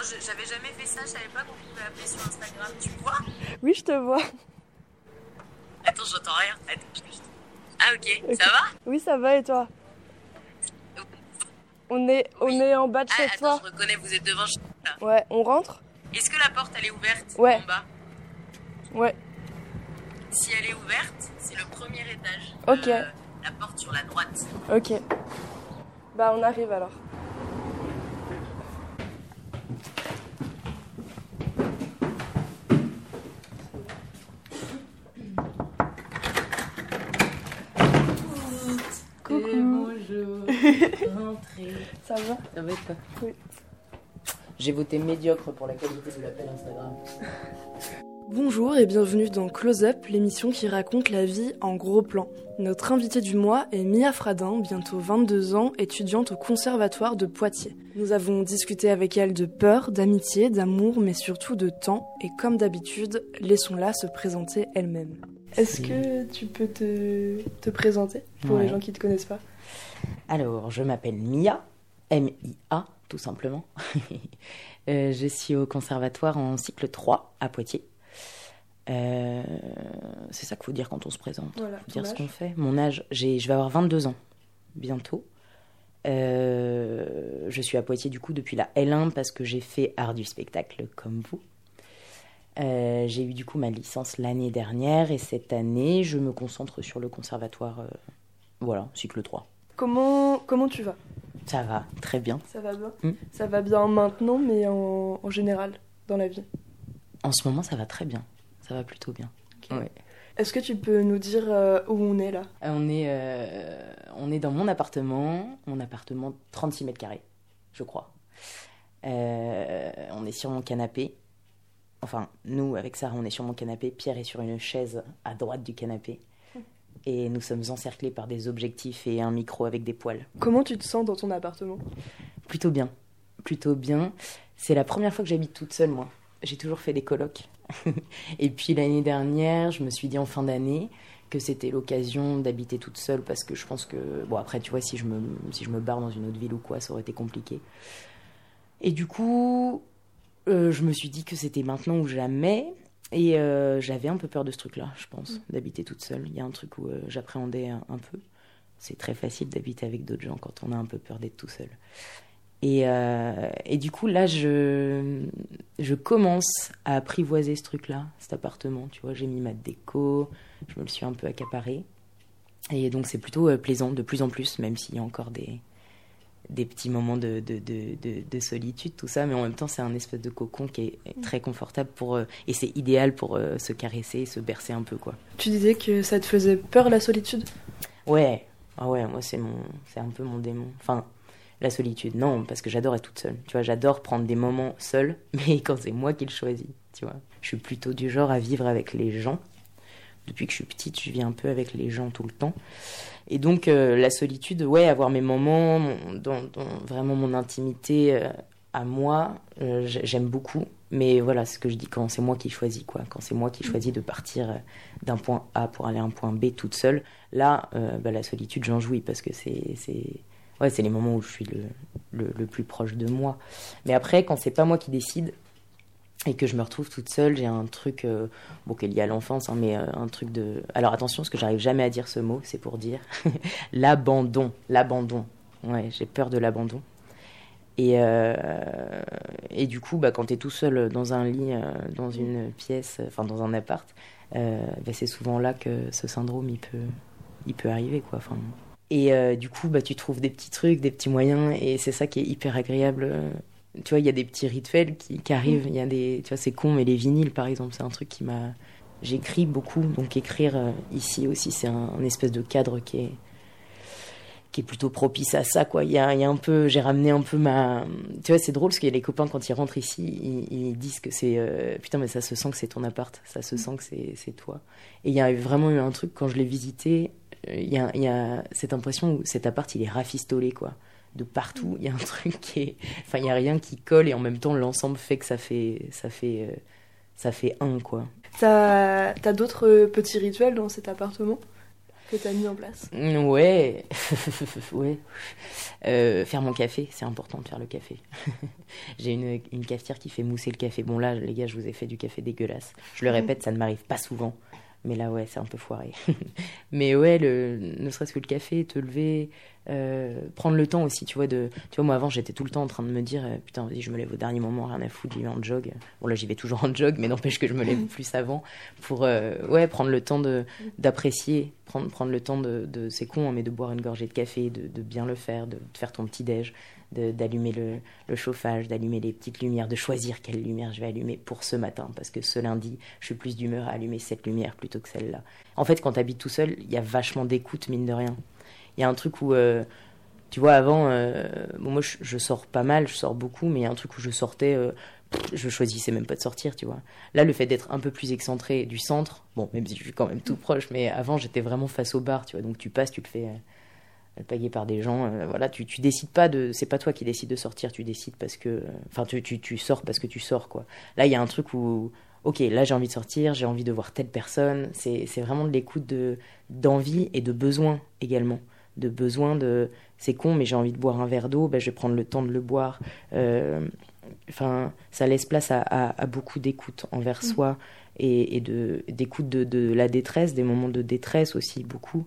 Non, j'avais jamais fait ça, je savais pas qu'on pouvait appeler sur Instagram. Tu me vois Oui, je te vois. Attends, j'entends rien. Attends, je- Ah, ok, ça va? Oui, ça va et toi? On est, on est en bas de Ah, chez attends, toi. je reconnais, vous êtes devant chez là. Ouais, on rentre? Est-ce que la porte, elle est ouverte Ouais. En bas? Ouais. Si elle est ouverte, c'est le premier étage. Ok. Euh, la porte sur la droite. Ok. Bah, on arrive alors. Bonjour. Rentrez. Ça va Ça va quoi Oui. J'ai voté médiocre pour la qualité de l'appel Instagram. Bonjour et bienvenue dans Close Up, l'émission qui raconte la vie en gros plan. Notre invitée du mois est Mia Fradin, bientôt 22 ans, étudiante au Conservatoire de Poitiers. Nous avons discuté avec elle de peur, d'amitié, d'amour, mais surtout de temps, et comme d'habitude, laissons-la se présenter elle-même. Est-ce que tu peux te, te présenter pour Ouais. les gens qui ne te connaissent pas? Alors, je m'appelle Mia, M-I-A, tout simplement. Euh, je suis au conservatoire en cycle 3 à Poitiers. Euh, c'est ça qu'il faut dire quand on se présente. Voilà, faut dire ce qu'on fait. Mon âge, je vais avoir 22 ans bientôt. Euh, je suis à Poitiers du coup depuis la L1 parce que j'ai fait art du spectacle comme vous. Euh, j'ai eu du coup ma licence l'année dernière et cette année je me concentre sur le conservatoire, euh, voilà, cycle 3. Comment, comment tu vas? Ça va, très bien. Ça va bien? Mm. Ça va bien maintenant, mais en, en général, dans la vie? En ce moment, ça va très bien. Ça va plutôt bien. Ouais. Est-ce que tu peux nous dire euh, où on est là? Euh, On est, euh, on est dans mon appartement, mon appartement 36 mètres carrés, je crois. Euh, on est sur mon canapé. Enfin, nous, avec Sarah, on est sur mon canapé. Pierre est sur une chaise à droite du canapé. Et nous sommes encerclés par des objectifs et un micro avec des poils. Comment tu te sens dans ton appartement? Plutôt bien. Plutôt bien. C'est la première fois que j'habite toute seule, moi. J'ai toujours fait des colocs. et puis l'année dernière, je me suis dit en fin d'année que c'était l'occasion d'habiter toute seule parce que je pense que. Bon, après, tu vois, si je, me, si je me barre dans une autre ville ou quoi, ça aurait été compliqué. Et du coup, euh, je me suis dit que c'était maintenant ou jamais. Et euh, j'avais un peu peur de ce truc-là, je pense, d'habiter toute seule. Il y a un truc où euh, j'appréhendais un, un peu. C'est très facile d'habiter avec d'autres gens quand on a un peu peur d'être tout seul. Et, euh, et du coup, là, je, je commence à apprivoiser ce truc-là, cet appartement. Tu vois, j'ai mis ma déco, je me le suis un peu accaparé. Et donc, c'est plutôt plaisant de plus en plus, même s'il y a encore des, des petits moments de, de, de, de, de solitude, tout ça. Mais en même temps, c'est un espèce de cocon qui est très confortable pour. euh, et c'est idéal pour euh, se caresser, se bercer un peu, quoi. Tu disais que ça te faisait peur la solitude? Ouais, ah ouais, moi c'est mon, c'est un peu mon démon. Enfin, la solitude, non, parce que j'adore être toute seule. Tu vois, j'adore prendre des moments seule, mais quand c'est moi qui le choisis, tu vois. Je suis plutôt du genre à vivre avec les gens. Depuis que je suis petite, je vis un peu avec les gens tout le temps. Et donc euh, la solitude, ouais, avoir mes moments, dans, vraiment mon intimité euh, à moi, euh, j'ai- j'aime beaucoup. Mais voilà, ce que je dis quand c'est moi qui choisis, quoi. Quand c'est moi qui choisis de partir d'un point A pour aller à un point B toute seule, là, bah, la solitude, j'en jouis parce que c'est, c'est, ouais, c'est les moments où je suis le, le, le plus proche de moi. Mais après, quand c'est pas moi qui décide et que je me retrouve toute seule, j'ai un truc, euh, bon, qui est lié à l'enfance, hein, mais euh, un truc de. Alors attention, parce que j'arrive jamais à dire ce mot, c'est pour dire l'abandon, l'abandon. Ouais, j'ai peur de l'abandon. Et, euh, et du coup, bah, quand tu es tout seul dans un lit, dans une pièce, enfin dans un appart, bah, c'est souvent là que ce syndrome il peut, il peut arriver. Quoi. Enfin, et du coup, bah, tu trouves des petits trucs, des petits moyens, et c'est ça qui est hyper agréable. Tu vois, il y a des petits rituels qui, qui arrivent. Il y a des, tu vois, c'est con, mais les vinyles, par exemple, c'est un truc qui m'a. J'écris beaucoup, donc écrire euh, ici aussi, c'est un, un espèce de cadre qui est qui est plutôt propice à ça quoi. Il y a, il y a un peu j'ai ramené un peu ma tu vois c'est drôle parce que les copains quand ils rentrent ici ils, ils disent que c'est euh, putain mais ça se sent que c'est ton appart. Ça se sent que c'est c'est toi. Et il y a vraiment eu un truc quand je l'ai visité euh, il y a, il y a cette impression où cet appart il est rafistolé quoi de partout il y a un truc qui est enfin il y a rien qui colle et en même temps l'ensemble fait que ça fait ça fait euh, ça fait un quoi T'as as, d'autres petits rituels dans cet appartement que tu as mis en place? Mm, Ouais, ouais. Euh, faire mon café, c'est important de faire le café. J'ai une, une cafetière qui fait mousser le café. Bon là, les gars, je vous ai fait du café dégueulasse. Je le répète, ça ne m'arrive pas souvent. Mais là, ouais, c'est un peu foiré. Mais ouais, le, ne serait-ce que le café, te lever, euh, prendre le temps aussi, tu vois. De, tu vois, moi avant, j'étais tout le temps en train de me dire, euh, putain, vas-y, je me lève au dernier moment, rien à foutre, j'y vais en jog. Bon, là, j'y vais toujours en jog, mais n'empêche que je me lève plus avant pour, euh, ouais, prendre le temps d'apprécier, prendre, prendre le temps de, de c'est con, hein, mais de boire une gorgée de café, de, de bien le faire, de, de faire ton petit déj, de- d'allumer le, le chauffage, d'allumer les petites lumières, de choisir quelle lumière je vais allumer pour ce matin, parce que ce lundi, je suis plus d'humeur à allumer cette lumière plutôt que celle-là. En fait, quand tu habites tout seul, il y a vachement d'écoute, mine de rien. Il y a un truc où, euh, tu vois, avant, euh, moi je, sors pas mal, je sors beaucoup, mais il y a un truc où je sortais, euh, je choisissais même pas de sortir, tu vois. Là, le fait d'être un peu plus excentré du centre, bon, même si je suis quand même tout proche, mais avant j'étais vraiment face au bar, tu vois, donc tu passes, tu te fais. Euh, alpagué par des gens, euh, voilà, tu, tu décides pas de, c'est pas toi qui décides de sortir, tu décides parce que, enfin, tu, tu, tu sors parce que tu sors, quoi. Là, il y a un truc où, ok, là j'ai envie de sortir, j'ai envie de voir telle personne, c'est, vraiment de l'écoute de, d'envie et de besoin également, de besoin de, c'est con, mais j'ai envie de boire un verre d'eau, ben, je vais prendre le temps de le boire. Euh, Enfin, ça laisse place à, à- à beaucoup d'écoute envers soi et, et de d'écoute de, de la détresse, des moments de détresse aussi beaucoup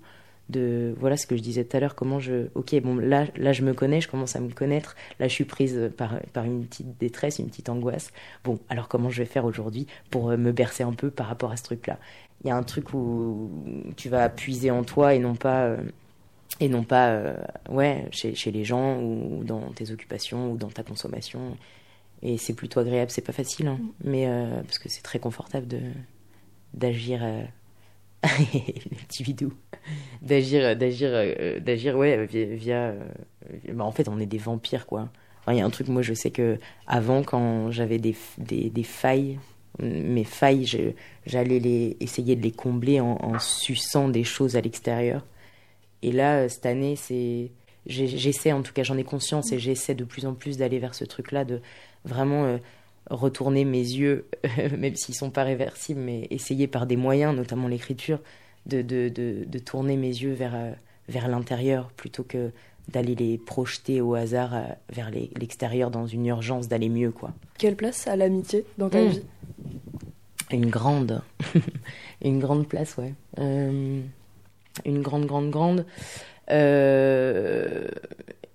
de voilà ce que je disais tout à l'heure comment je ok bon là là je me connais je commence à me connaître. Là je suis prise par par une petite détresse une petite angoisse. Bon alors comment je vais faire aujourd'hui pour euh, me bercer un peu par rapport à ce truc là il y a un truc où tu vas puiser en toi et non pas euh, et non pas euh, ouais chez, chez les gens ou dans tes occupations ou dans ta consommation. Et c'est plutôt agréable c'est pas facile hein, mais euh, parce que c'est très confortable de d'agir petits vidéos d'agir d'agir euh, d'agir ouais via, euh, bah, en fait on est des vampires quoi. Il y a un truc moi je sais que avant quand j'avais des, des, failles mes failles j'allais les essayer de les combler en, en suçant des choses à l'extérieur. Et là euh, cette année c'est j'essaie en tout cas j'en ai conscience et j'essaie de plus en plus d'aller vers ce truc là de vraiment retourner mes yeux même s'ils sont pas réversibles mais essayer par des moyens notamment l'écriture de, de, de, de tourner mes yeux vers, euh, vers l'intérieur plutôt que d'aller les projeter au hasard euh, vers l'extérieur dans une urgence d'aller mieux quoi. Quelle place a l'amitié dans ta Mm. vie? Une grande, une grande place ouais. Euh, une grande grande grande. Euh,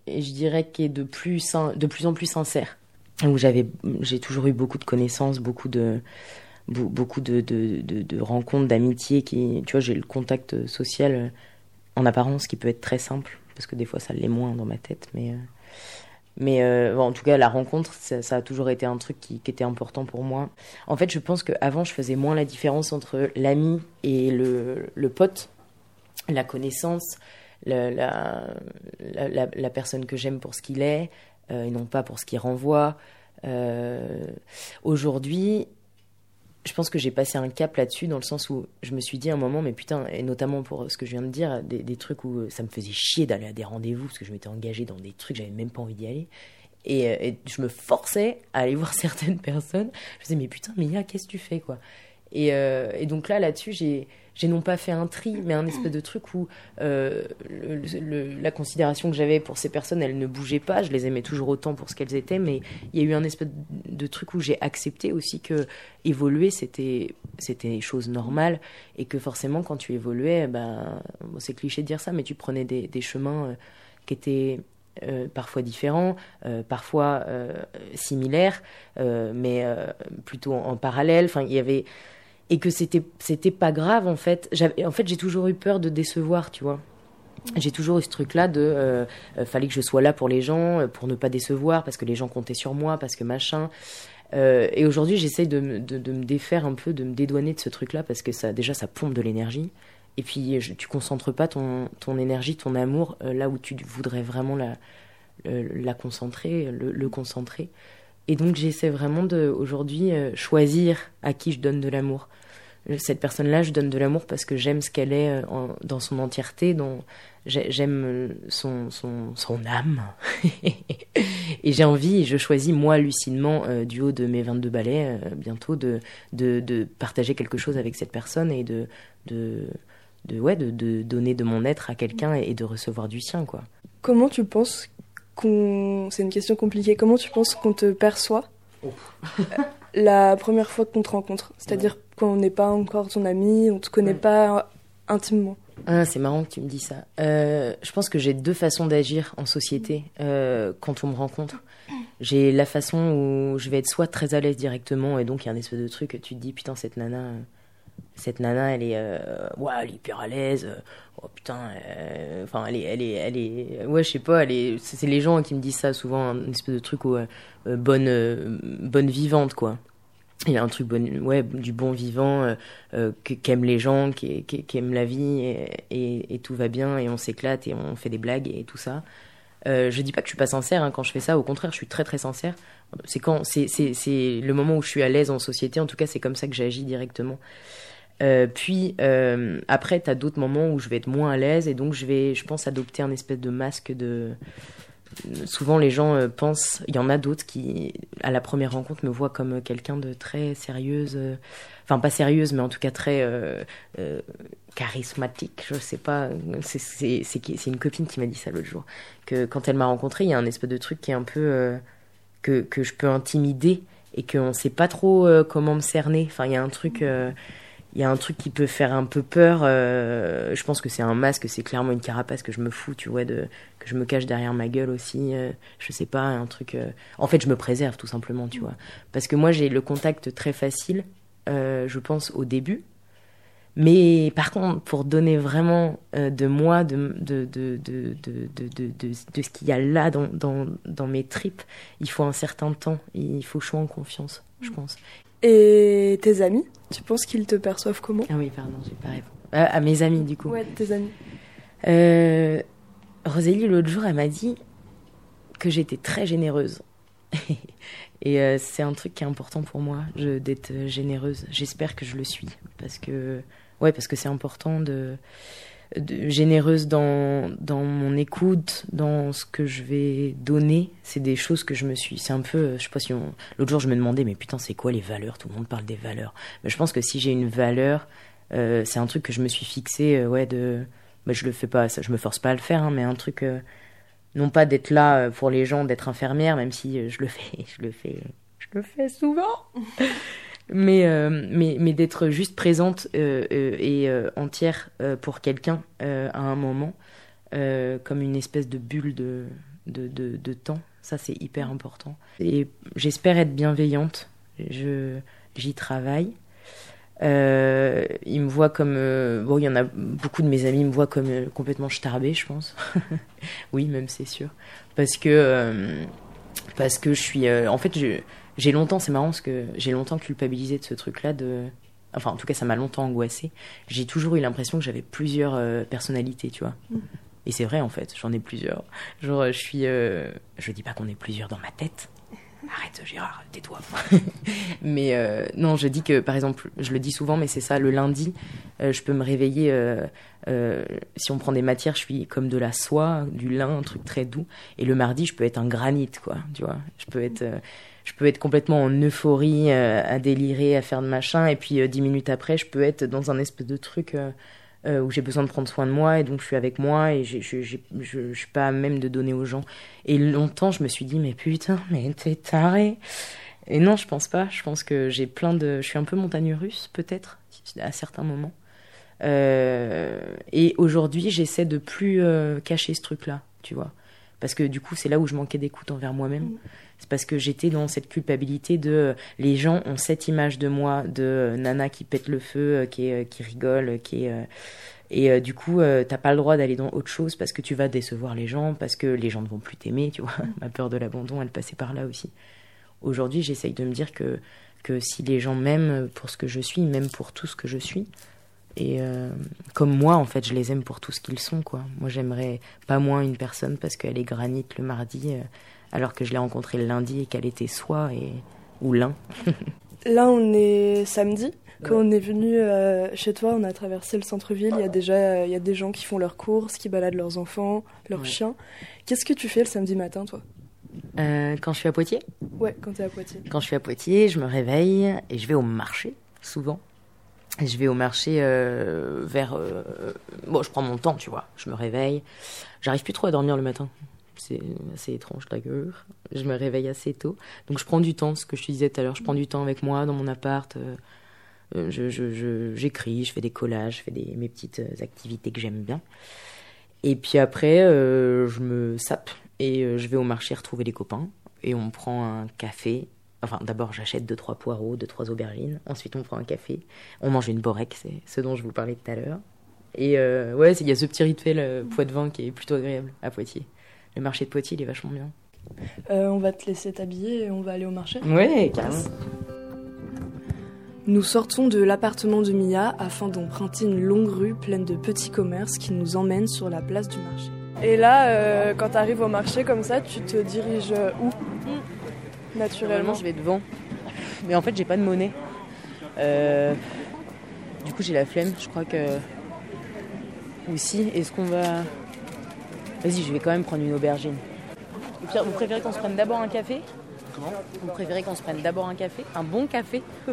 et je dirais qu'elle est de plus de plus en plus sincère. Où j'avais j'ai toujours eu beaucoup de connaissances, beaucoup de beau- beaucoup de, rencontres, d'amitié qui, tu vois, j'ai le contact social en apparence qui peut être très simple, parce que des fois ça l'est moins dans ma tête, mais, euh, mais euh, en tout cas, la rencontre, ça, a toujours été un truc qui, était important pour moi. En fait, je pense qu'avant, je faisais moins la différence entre l'ami et le, le pote, la connaissance, la, la, la, personne que j'aime pour ce qu'il est, et non pas pour ce qu'il renvoie. Euh, Aujourd'hui, je pense que j'ai passé un cap là-dessus dans le sens où je me suis dit à un moment, mais putain, et notamment pour ce que je viens de dire, des, trucs où ça me faisait chier d'aller à des rendez-vous parce que je m'étais engagée dans des trucs, j'avais même pas envie d'y aller. Et, euh, et je me forçais à aller voir certaines personnes. Je me disais, mais putain, Mia, qu'est-ce que tu fais, quoi? Et, euh, et donc là, là-dessus, j'ai, non pas fait un tri, mais un espèce de truc où euh, la considération que j'avais pour ces personnes, elle ne bougeait pas. Je les aimais toujours autant pour ce qu'elles étaient, mais il y a eu un espèce de truc où j'ai accepté aussi que évoluer, c'était, c'était chose normale, et que forcément, quand tu évoluais, ben, bon, c'est cliché de dire ça, mais tu prenais des, chemins euh, qui étaient parfois différents, parfois similaires, mais plutôt en, en parallèle. Enfin, il y avait et que c'était c'était pas grave en fait. En fait j'ai toujours eu peur de décevoir, tu vois. J'ai toujours eu ce truc-là de euh, euh, fallait que je sois là pour les gens, euh, pour ne pas décevoir, parce que les gens comptaient sur moi, parce que machin. Euh, et aujourd'hui, j'essaie de, de, de me défaire un peu, de me dédouaner de ce truc-là, parce que ça, déjà, ça pompe de l'énergie. Et puis, je, tu concentres pas ton, ton énergie, ton amour là où tu voudrais vraiment la, la concentrer, le, le concentrer. Et donc, j'essaie vraiment de aujourd'hui euh, choisir à qui je donne de l'amour. Cette personne-là, je donne de l'amour parce que j'aime ce qu'elle est euh, en- dans son entièreté, dans, j'aime euh, son, son, son âme. et j'ai envie, et je choisis moi lucidement, euh, du haut de mes 22 balais, euh, bientôt, de, de, de partager quelque chose avec cette personne et de, de, de, ouais, de, de donner de mon être à quelqu'un et, de recevoir du sien, quoi. Comment tu penses qu'on. C'est une question compliquée. Comment tu penses qu'on te perçoit la première fois qu'on te rencontre? C'est-à-dire qu'on n'est pas encore ton ami, on te connaît pas intimement ah, c'est marrant que tu me dis ça. Euh, je pense que j'ai deux façons d'agir en société euh, quand on me rencontre. J'ai la façon où je vais être soit très à l'aise directement et donc il y a un espèce de truc tu te dis putain cette nana, cette nana elle est, euh, ouais, elle est hyper à l'aise. Oh putain, enfin elle est, elle est, elle est, ouais je sais pas, elle est, c'est les gens qui me disent ça souvent, un espèce de truc où bonne, bonne vivante quoi il y a un truc bon, ouais, du bon vivant, euh, euh qu'aiment les gens, qui, qui, aiment la vie, et, tout va bien, et on s'éclate, et on fait des blagues, et tout ça. Euh, je dis pas que je suis pas sincère hein, quand je fais ça, au contraire, je suis très très sincère. C'est quand c'est le moment où je suis à l'aise en société, en tout cas, c'est comme ça que j'agis directement. Euh, puis euh, après, t'as d'autres moments où je vais être moins à l'aise, et donc je vais, je pense, adopter un espèce de masque de souvent les gens euh, pensent, il y en a d'autres qui, à la première rencontre, me voient comme quelqu'un de très sérieuse, euh, enfin pas sérieuse, mais en tout cas très euh, charismatique, je sais pas. C'est une copine qui m'a dit ça l'autre jour, que quand elle m'a rencontré, il y a un espèce de truc qui est un peu que, que je peux intimider et qu'on sait pas trop comment me cerner. Enfin, il y a un truc il y a un truc qui peut faire un peu peur. Euh, je pense que c'est un masque, c'est clairement une carapace que je me fous, tu vois, de, que je me cache derrière ma gueule aussi. Euh, je sais pas, un truc. Euh, en fait, je me préserve tout simplement, tu vois. Parce que moi, j'ai le contact très facile, je pense, au début. Mais par contre, pour donner vraiment de moi, de, de, de, de, de, de, de ce qu'il y a là dans, dans, dans mes tripes, il faut un certain temps. Il faut que je sois en confiance, je pense. Et tes amis, tu penses qu'ils te perçoivent comment Ah oui, pardon, j'ai pas répondu. Euh, à mes amis, du coup. Ouais, tes amis. Euh, Rosélie, l'autre jour, elle m'a dit que j'étais très généreuse. Et euh, c'est un truc qui est important pour moi, d'être généreuse. J'espère que je le suis. Parce que, ouais, parce que c'est important de généreuse dans, dans mon écoute, dans ce que je vais donner. C'est des choses que je me suis. C'est un peu. Je sais pas si L'autre jour, je me demandais, mais putain, c'est quoi les valeurs? Tout le monde parle des valeurs. Mais je pense que si j'ai une valeur, euh, c'est un truc que je me suis fixé, euh, ouais, de. Mais je le fais pas, ça, je me force pas à le faire, hein, mais un truc. Euh, non pas d'être là pour les gens, d'être infirmière, même si je le fais, je le fais, je le fais souvent. mais, euh, mais, mais d'être juste présente euh, euh, et entière pour quelqu'un à un moment, comme une espèce de bulle de, de, de, temps. Ça, c'est hyper important. Et j'espère être bienveillante. J'y travaille. Euh, ils me voient comme bon il y en a beaucoup de mes amis me voient comme complètement starbé je pense oui même c'est sûr parce que parce que je suis en fait je j'ai longtemps, c'est marrant parce que j'ai longtemps culpabilisé de ce truc-là, de... enfin en tout cas ça m'a longtemps angoissé. J'ai toujours eu l'impression que j'avais plusieurs euh, personnalités, tu vois. Mm. Et c'est vrai en fait, j'en ai plusieurs. Genre je suis, euh... je dis pas qu'on est plusieurs dans ma tête. Arrête Gérard, tais-toi. mais euh, non, je dis que par exemple, je le dis souvent, mais c'est ça, le lundi, euh, je peux me réveiller. si on prend des matières, je suis comme de la soie, du lin, un truc très doux. Et le mardi, je peux être un granit, quoi. Tu vois, je peux être je peux être complètement en euphorie, euh, à délirer, à faire de machin, et puis euh, dix minutes après, je peux être dans un espèce de truc euh, où j'ai besoin de prendre soin de moi, et donc je suis avec moi, et je je suis pas à même de donner aux gens. Et longtemps, je me suis dit, mais putain, mais t'es taré. Et non, je pense pas. Je pense que j'ai plein de. Je suis un peu montagne russe, peut-être, à certains moments. et aujourd'hui, j'essaie de plus cacher ce truc-là, tu vois. Parce que du coup, c'est là où je manquais d'écoute envers moi-même. Mm c'est parce que j'étais dans cette culpabilité de euh, les gens ont cette image de moi de euh, nana qui pète le feu, euh, qui, qui rigole, qui est et du coup, t'as pas le droit d'aller dans autre chose parce que tu vas décevoir les gens, parce que les gens ne vont plus t'aimer, tu vois. Ma peur de l'abandon, elle passait par là aussi. Aujourd'hui, j'essaye de me dire que, que si les gens m'aiment pour ce que je suis, même pour tout ce que je suis, et comme moi, en fait, je les aime pour tout ce qu'ils sont, quoi. Moi, j'aimerais pas moins une personne parce qu'elle est granit le mardi, alors que je l'ai rencontrée le lundi et qu'elle était soit et... ou l'un. Là, on est samedi. Quand on est venu euh, chez toi, on a traversé le centre-ville. Il y a déjà il y a des gens qui font leurs courses, qui baladent leurs enfants, leurs chiens. Qu'est-ce que tu fais le samedi matin, toi? Euh, Quand je suis à Poitiers Ouais, quand tu es à Poitiers. Quand je suis à Poitiers, je me réveille et je vais au marché, souvent. je vais au marché euh, vers. bon, je prends mon temps, tu vois. Je me réveille. J'arrive plus trop à dormir le matin. C'est assez étrange d'ailleurs. Je me réveille assez tôt. Donc je prends du temps, ce que je te disais tout à l'heure. Je prends du temps avec moi dans mon appart. euh, euh, je, j'écris, je fais des collages, je fais des, mes petites euh, activités que j'aime bien. Et puis après, je me sape et je vais au marché retrouver les copains. Et on prend un café. Enfin, d'abord, j'achète deux, trois poireaux, deux, trois aubergines. Ensuite, on prend un café. On mange une borek, c'est ce dont je vous parlais tout à l'heure. Et ouais, il y a ce petit rituel euh, Poitevin qui est plutôt agréable à Poitiers. Le marché de Poitiers, il est vachement bien. Euh, on va te laisser t'habiller et on va aller au marché. Ouais, carrément. Nous sortons de l'appartement de Mia afin d'emprunter une longue rue pleine de petits commerces qui nous emmènent sur la place du marché. Et là, euh, quand tu arrives au marché comme ça, tu te diriges euh, où? Naturellement. Normalement, je vais devant. Mais en fait, j'ai pas de monnaie. Euh, Du coup, j'ai la flemme. Je crois que. Ou si, est-ce qu'on va. Vas-y, je vais quand même prendre une aubergine. Pire, vous préférez qu'on se prenne d'abord un café Comment Vous préférez qu'on se prenne d'abord un café Un bon café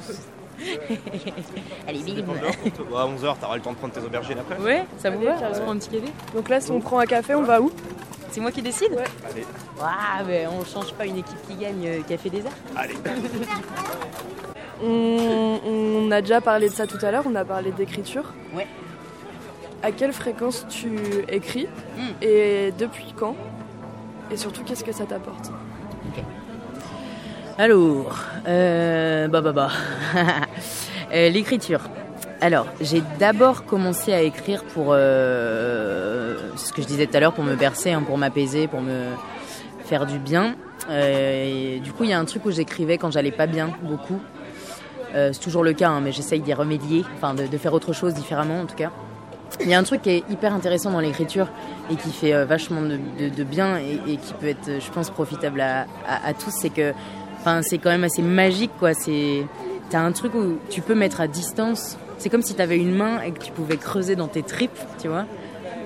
Allez, bim Bon, à 11h, t'auras le temps de prendre tes aubergines après. Ouais, ça vous Allez, va On se prend un petit café Donc là, si on prend un café, on va où C'est moi qui décide Ouais. Allez, Ah, mais on change pas une équipe qui gagne euh, Café des Arts allez. on, on a déjà parlé de ça tout à l'heure, on a parlé d'écriture. Ouais. À quelle fréquence tu écris Mm. et depuis quand Et surtout, qu'est-ce que ça t'apporte Alors, euh, bah bah bah. Euh, L'écriture. Alors, j'ai d'abord commencé à écrire pour euh, ce que je disais tout à l'heure, pour me bercer, hein, pour m'apaiser, pour me faire du bien. Euh, et du coup, il y a un truc où j'écrivais quand j'allais pas bien, beaucoup. Euh, c'est toujours le cas, hein, mais j'essaye d'y remédier, enfin de, de faire autre chose différemment en tout cas. Il y a un truc qui est hyper intéressant dans l'écriture et qui fait euh, vachement de, bien et, qui peut être, je pense, profitable à, tous, c'est que, c'est quand même assez magique, quoi. C'est, t'as un truc où tu peux mettre à distance. C'est comme si t'avais une main et que tu pouvais creuser dans tes tripes, tu vois,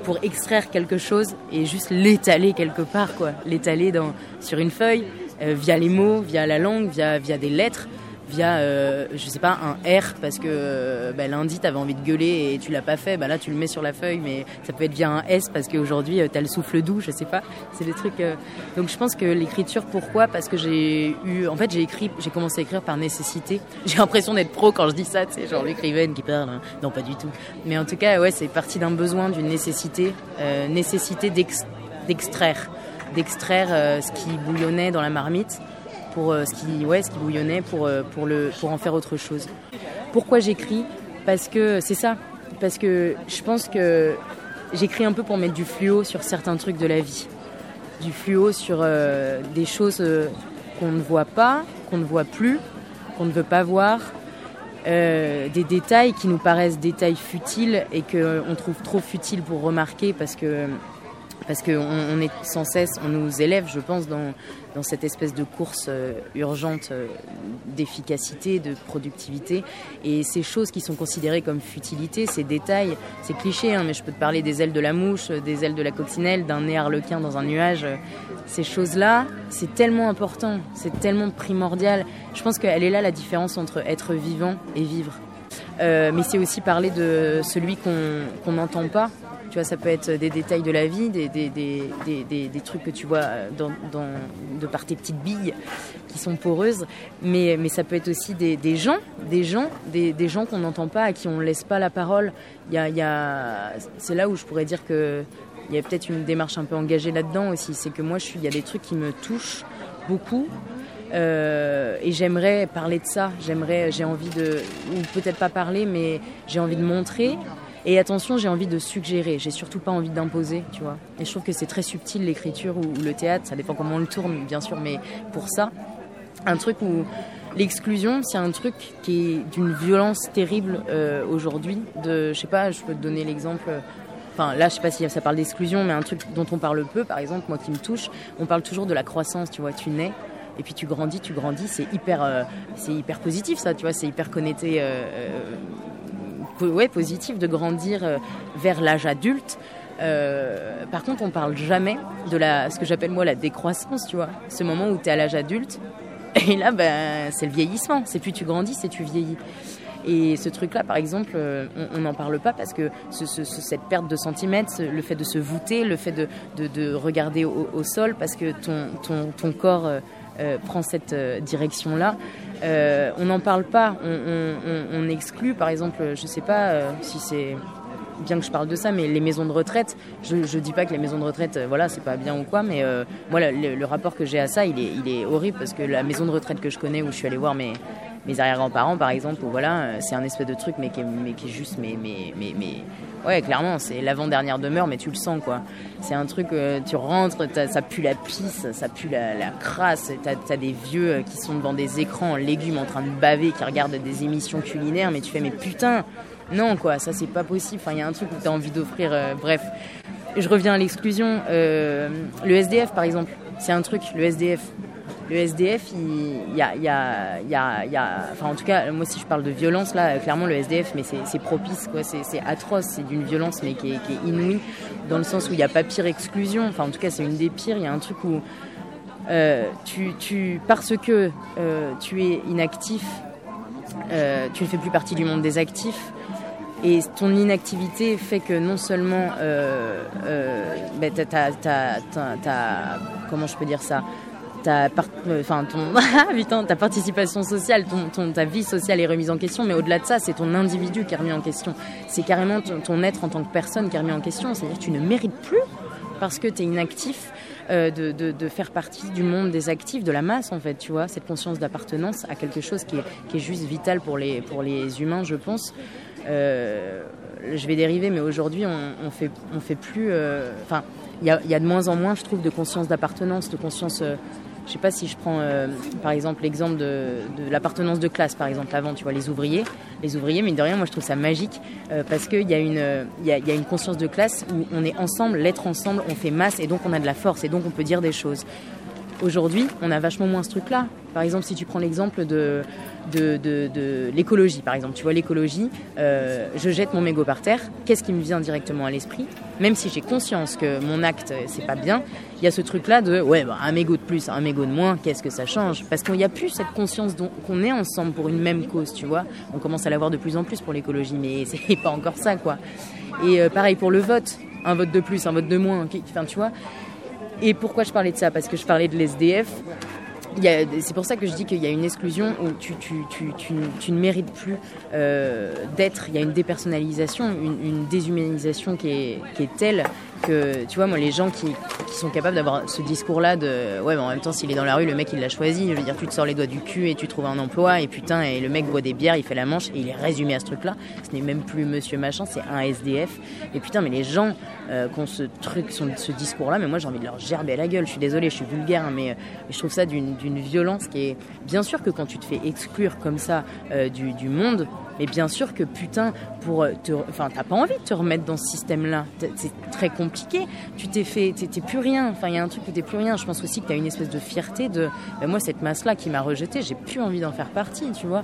pour extraire quelque chose et juste l'étaler quelque part, quoi. L'étaler sur une feuille, euh, via les mots, via la langue, via des lettres via, euh, je sais pas, un R parce que euh, bah, lundi t'avais envie de gueuler et tu l'as pas fait, bah là tu le mets sur la feuille, mais ça peut être via un S parce qu'aujourd'hui euh, t'as le souffle doux, je sais pas. C'est des trucs. euh, Donc je pense que l'écriture, pourquoi? Parce que j'ai eu, en fait j'ai écrit, j'ai commencé à écrire par nécessité. J'ai l'impression d'être pro quand je dis ça, tu sais, genre l'écrivaine qui parle. hein. Non pas du tout. Mais en tout cas, ouais, c'est parti d'un besoin, d'une nécessité, nécessité d'ex- d'extraire, d'extraire ce qui bouillonnait dans la marmite pour euh, ce qui ouais ce qui bouillonnait pour euh, pour le pour en faire autre chose. Pourquoi j'écris? Parce que c'est ça. Parce que je pense que j'écris un peu pour mettre du fluo sur certains trucs de la vie, du fluo sur euh, des choses qu'on ne voit pas, qu'on ne voit plus, qu'on ne veut pas voir. des détails qui nous paraissent détails futiles et qu'on trouve trop futiles pour remarquer parce que parce qu'on on est sans cesse, on nous élève, je pense, dans, dans cette espèce de course euh, urgente euh, d'efficacité, de productivité. Et ces choses qui sont considérées comme futilités, ces détails, ces clichés, hein, mais je peux te parler des ailes de la mouche, euh, des ailes de la coccinelle, d'un nez harlequin dans un nuage. Ces choses-là, c'est tellement important, c'est tellement primordial. Je pense qu'elle est là la différence entre être vivant et vivre. Mais c'est aussi parler de celui qu'on n'entend pas. Tu vois, ça peut être des détails de la vie, des, des, des, des, trucs que tu vois dans, de par tes petites billes qui sont poreuses, mais, mais ça peut être aussi des, gens, des gens, des, gens qu'on n'entend pas, à qui on ne laisse pas la parole. Y a, y a, c'est là où je pourrais dire que il y a peut-être une démarche un peu engagée là-dedans aussi. C'est que moi, il y a des trucs qui me touchent beaucoup. Euh, et j'aimerais parler de ça. J'aimerais, j'ai envie de, ou peut-être pas parler, mais j'ai envie de montrer. Et attention, j'ai envie de suggérer. J'ai surtout pas envie d'imposer, tu vois. Et je trouve que c'est très subtil l'écriture ou, le théâtre. Ça dépend comment on le tourne, bien sûr, mais pour ça, un truc où l'exclusion, c'est un truc qui est d'une violence terrible euh, aujourd'hui. Je sais pas, je peux te donner l'exemple. Enfin, là, je sais pas si ça parle d'exclusion, mais un truc dont on parle peu, par exemple, moi qui me touche, on parle toujours de la croissance, tu vois. Tu nais, et puis tu grandis, tu grandis, c'est hyper, euh, hyper positif ça, tu vois, c'est hyper connecté, euh, ouais, positif de grandir euh, vers l'âge adulte. Euh, par contre, on parle jamais de la, ce que j'appelle moi la décroissance, tu vois, ce moment où tu es à l'âge adulte, et là, ben, c'est le vieillissement, c'est plus tu grandis, c'est tu vieillis. Et ce truc-là, par exemple, euh, on n'en parle pas parce que ce, ce, cette perte de centimètres, le fait de se voûter, le fait de, de, de regarder au, sol, parce que ton, ton, ton corps prend cette direction-là, euh, on n'en parle pas. On, exclut, par exemple, je sais pas si c'est bien que je parle de ça, mais les maisons de retraite, je, ne dis pas que les maisons de retraite, euh, voilà, c'est pas bien ou quoi, mais euh, moi, le, rapport que j'ai à ça, il est, il est horrible parce que la maison de retraite que je connais, où je suis allée voir mes, mes arrière-grands-parents, par exemple, où voilà, euh, c'est un espèce de truc, mais qui est, juste, mais, ouais, clairement, c'est l'avant-dernière demeure, mais tu le sens, quoi. C'est un truc, tu rentres, ça pue la pisse, ça pue la, la crasse, t'as as des vieux qui sont devant des écrans en légumes en train de baver, qui regardent des émissions culinaires, mais tu fais, mais putain, non, quoi, ça c'est pas possible. Enfin, il y a un truc où tu as envie d'offrir. Euh, bref, je reviens à l'exclusion. Euh, le SDF, par exemple, c'est un truc, le SDF. Le SDF, il y a, y, a, y, a. Enfin, en tout cas, moi, si je parle de violence, là, clairement, le SDF, mais c'est propice, quoi. C'est atroce, c'est d'une violence, mais qui est, inouïe, dans le sens où il n'y a pas pire exclusion. Enfin, en tout cas, c'est une des pires. Il y a un truc où. Euh, tu, parce que euh, tu es inactif, euh, tu ne fais plus partie du monde des actifs, et ton inactivité fait que non seulement ben comment je peux dire ça? Ta, enfin, ton, putain, ta participation sociale, ton, ta vie sociale est remise en question, mais au-delà de ça, c'est ton individu qui est remis en question. C'est carrément ton, être en tant que personne qui est remis en question. C'est-à-dire que tu ne mérites plus, parce que tu es inactif, euh, de, de, faire partie du monde des actifs, de la masse en fait, tu vois, cette conscience d'appartenance à quelque chose qui est, qui est juste vital pour les, pour les humains, je pense. Euh, je vais dériver, mais aujourd'hui, on, on, fait, on fait plus. Euh, enfin, il y y a, de moins en moins, je trouve, de conscience d'appartenance, de conscience. Euh, je sais pas si je prends par exemple l'exemple de, l'appartenance de classe, par exemple, avant, tu vois, les ouvriers. Les ouvriers, mais de rien, moi je trouve ça magique parce qu'il a, y a une conscience de classe où on est ensemble, l'être ensemble, on fait masse et donc on a de la force et donc on peut dire des choses. Aujourd'hui, on a vachement moins ce truc-là. Par exemple, si tu prends l'exemple de, de, de, l'écologie, par exemple. Tu vois, l'écologie, euh, je jette mon mégot par terre. Qu'est-ce qui me vient directement à l'esprit? Même si j'ai conscience que mon acte, c'est pas bien, il y a ce truc-là de ouais, bah, un mégot de plus, un mégot de moins, qu'est-ce que ça change? Parce qu'il n'y a plus cette conscience qu'on est ensemble pour une même cause, tu vois. On commence à l'avoir de plus en plus pour l'écologie, mais c'est pas encore ça, quoi. Et euh, pareil pour le vote. Un vote de plus, un vote de moins. Enfin, tu vois. Et pourquoi je parlais de ça? Parce que je parlais de l'SDF. C'est pour ça que je dis qu'il y a une exclusion où tu, ne mérites plus euh, d'être. Il y a une dépersonnalisation, une, déshumanisation qui est telle que, tu vois, moi, les gens qui, sont capables d'avoir ce discours-là de ouais, mais en même temps, s'il est dans la rue, le mec il l'a choisi. Je veux dire, tu te sors les doigts du cul et tu trouves un emploi, et putain, et le mec boit des bières, il fait la manche, et il est résumé à ce truc-là. Ce n'est même plus monsieur machin, c'est un SDF. Et putain, mais les gens euh, qui ont ce truc, sont, ce discours-là, mais moi j'ai envie de leur gerber à la gueule. Je suis désolée, je suis vulgaire, hein, mais, je trouve ça d'une violence qui est. Bien sûr que quand tu te fais exclure comme ça euh, du monde, mais bien sûr que putain, pour te, enfin, t'as pas envie de te remettre dans ce système-là. C'est très compliqué. Tu t'es fait, t'es plus rien. Enfin, il y a un truc où t'es plus rien. Je pense aussi que t'as une espèce de fierté de, ben moi, cette masse-là qui m'a rejeté, j'ai plus envie d'en faire partie, tu vois.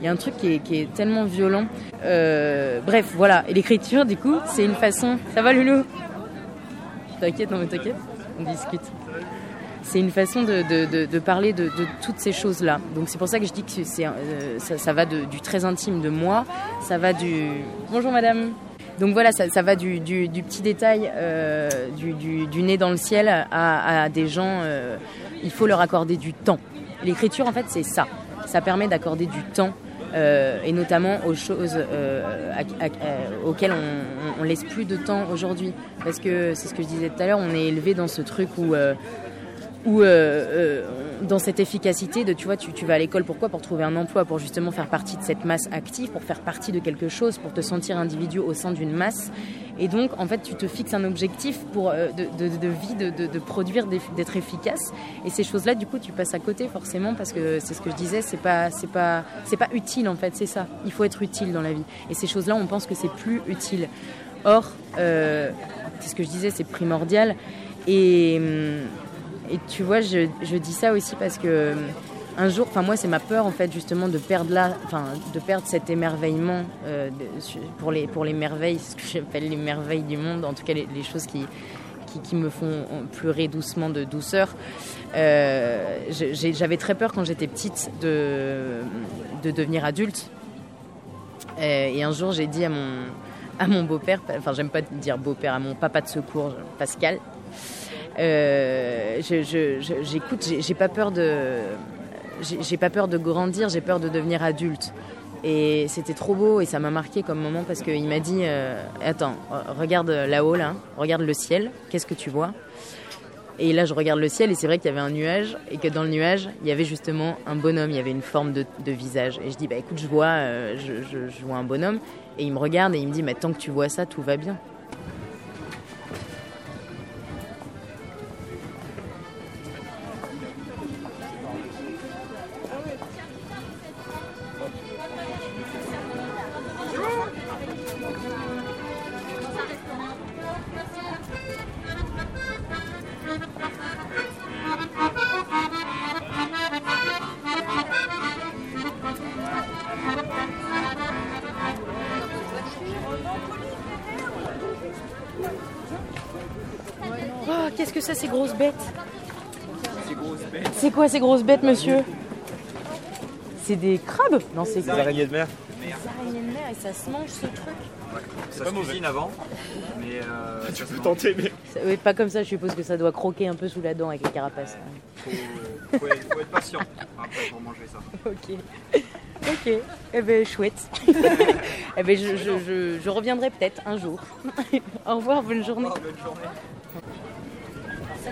Il y a un truc qui est, tellement violent. Euh, bref, voilà. Et l'écriture, du coup, c'est une façon. Ça va, Loulou T'inquiète, t'inquiète. On discute c'est une façon de, parler de, toutes ces choses-là. Donc c'est pour ça que je dis que euh, ça, va du très intime de moi, ça va du... Bonjour madame donc voilà, ça, va du, petit détail euh, du, nez dans le ciel à, des gens, euh, il faut leur accorder du temps. L'écriture, en fait, c'est ça. Ça permet d'accorder du temps et notamment aux choses auxquelles on, on, laisse plus de temps aujourd'hui. Parce que c'est ce que je disais tout à l'heure, on est élevé dans ce truc où ou euh, euh, dans cette efficacité de tu vois tu, vas à l'école pourquoi? Pour trouver un emploi pour justement faire partie de cette masse active pour faire partie de quelque chose pour te sentir individu au sein d'une masse. Et donc en fait tu te fixes un objectif pour euh, de, vie de, produire d'être efficace. Et ces choses là du coup tu passes à côté forcément parce que c'est ce que je disais c'est pas c'est pas c'est pas utile en fait c'est ça. Il faut être utile dans la vie. Et ces choses là on pense que c'est plus utile. Or c'est ce que je disais c'est primordial. Et hum, et tu vois, je, je, dis ça aussi parce que euh, un jour, enfin moi c'est ma peur en fait justement de perdre là, enfin de perdre cet émerveillement euh, pour les pour les merveilles, ce que j'appelle les merveilles du monde, en tout cas les, choses qui, qui, qui me font pleurer doucement de douceur. Euh, J'avais très peur quand j'étais petite de de devenir adulte et un jour, j'ai dit à mon, à mon beau-père, enfin, j'aime pas dire beau-père, à mon papa de secours, Pascal, euh, j'écoute, j'ai- pas peur de, j'ai pas peur de grandir, j'ai peur de devenir adulte. Et c'était trop beau et ça m'a marqué comme moment parce qu'il m'a dit euh, Attends, re- regarde là-haut, là, regarde le ciel, qu'est-ce que tu vois? Et là, je regarde le ciel et c'est vrai qu'il y avait un nuage et que dans le nuage, il y avait justement un bonhomme, il y avait une forme de, visage. Et je dis Bah écoute, je vois, euh, je vois un bonhomme. Et il me regarde et il me dit Mais tant que tu vois ça, tout va bien. Ces grosses bêtes, monsieur C'est des crabes Non, c'est Des araignées de mer des araignées de mer et ça se mange ce truc Ça se cuisine avant, mais euh, Faut mange. tenter, mais. Ça- oui, Pas comme ça, je suppose que ça doit croquer un peu sous la dent avec la carapace. Faut, faut être, faut être patient après pour manger ça. Ok. Ok. Eh ben, chouette. eh ben, je, je, je, je reviendrai peut-être un jour. Au revoir, bonne journée. bonne journée.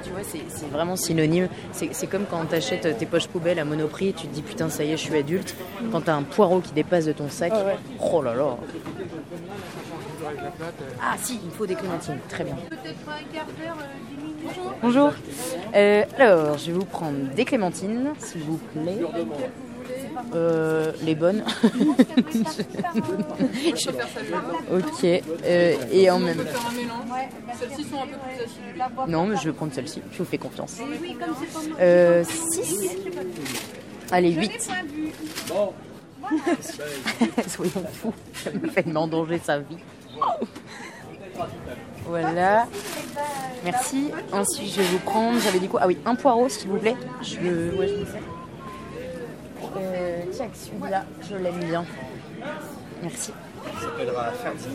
Tu vois, c'est vraiment synonyme. C'est comme quand t'achètes tes poches poubelles à Monoprix et tu te dis putain, ça y est, je suis adulte. Quand t'as un poireau qui dépasse de ton sac, oh là là. Ah si, il me faut des clémentines. Très bien. Bonjour. Euh, alors, je vais vous prendre des clémentines, s'il vous plaît. Euh, les bonnes. Je- ok. Euh, et en même. Celles-ci sont un peu plus acides. non, mais je vais prendre celle-ci. Je vous fais confiance. Euh, 6. Allez, 8. Soyons fous. Ça me fait m'endanger sa vie. Voilà. Merci. Ensuite, je vais vous prendre. J'avais dit quoi? Ah oui, un poireau, s'il vous plaît. Je. Ouais, je. Euh, tiens, celui-là, je l'aime bien. Merci. Ça s'appellera Ferdi.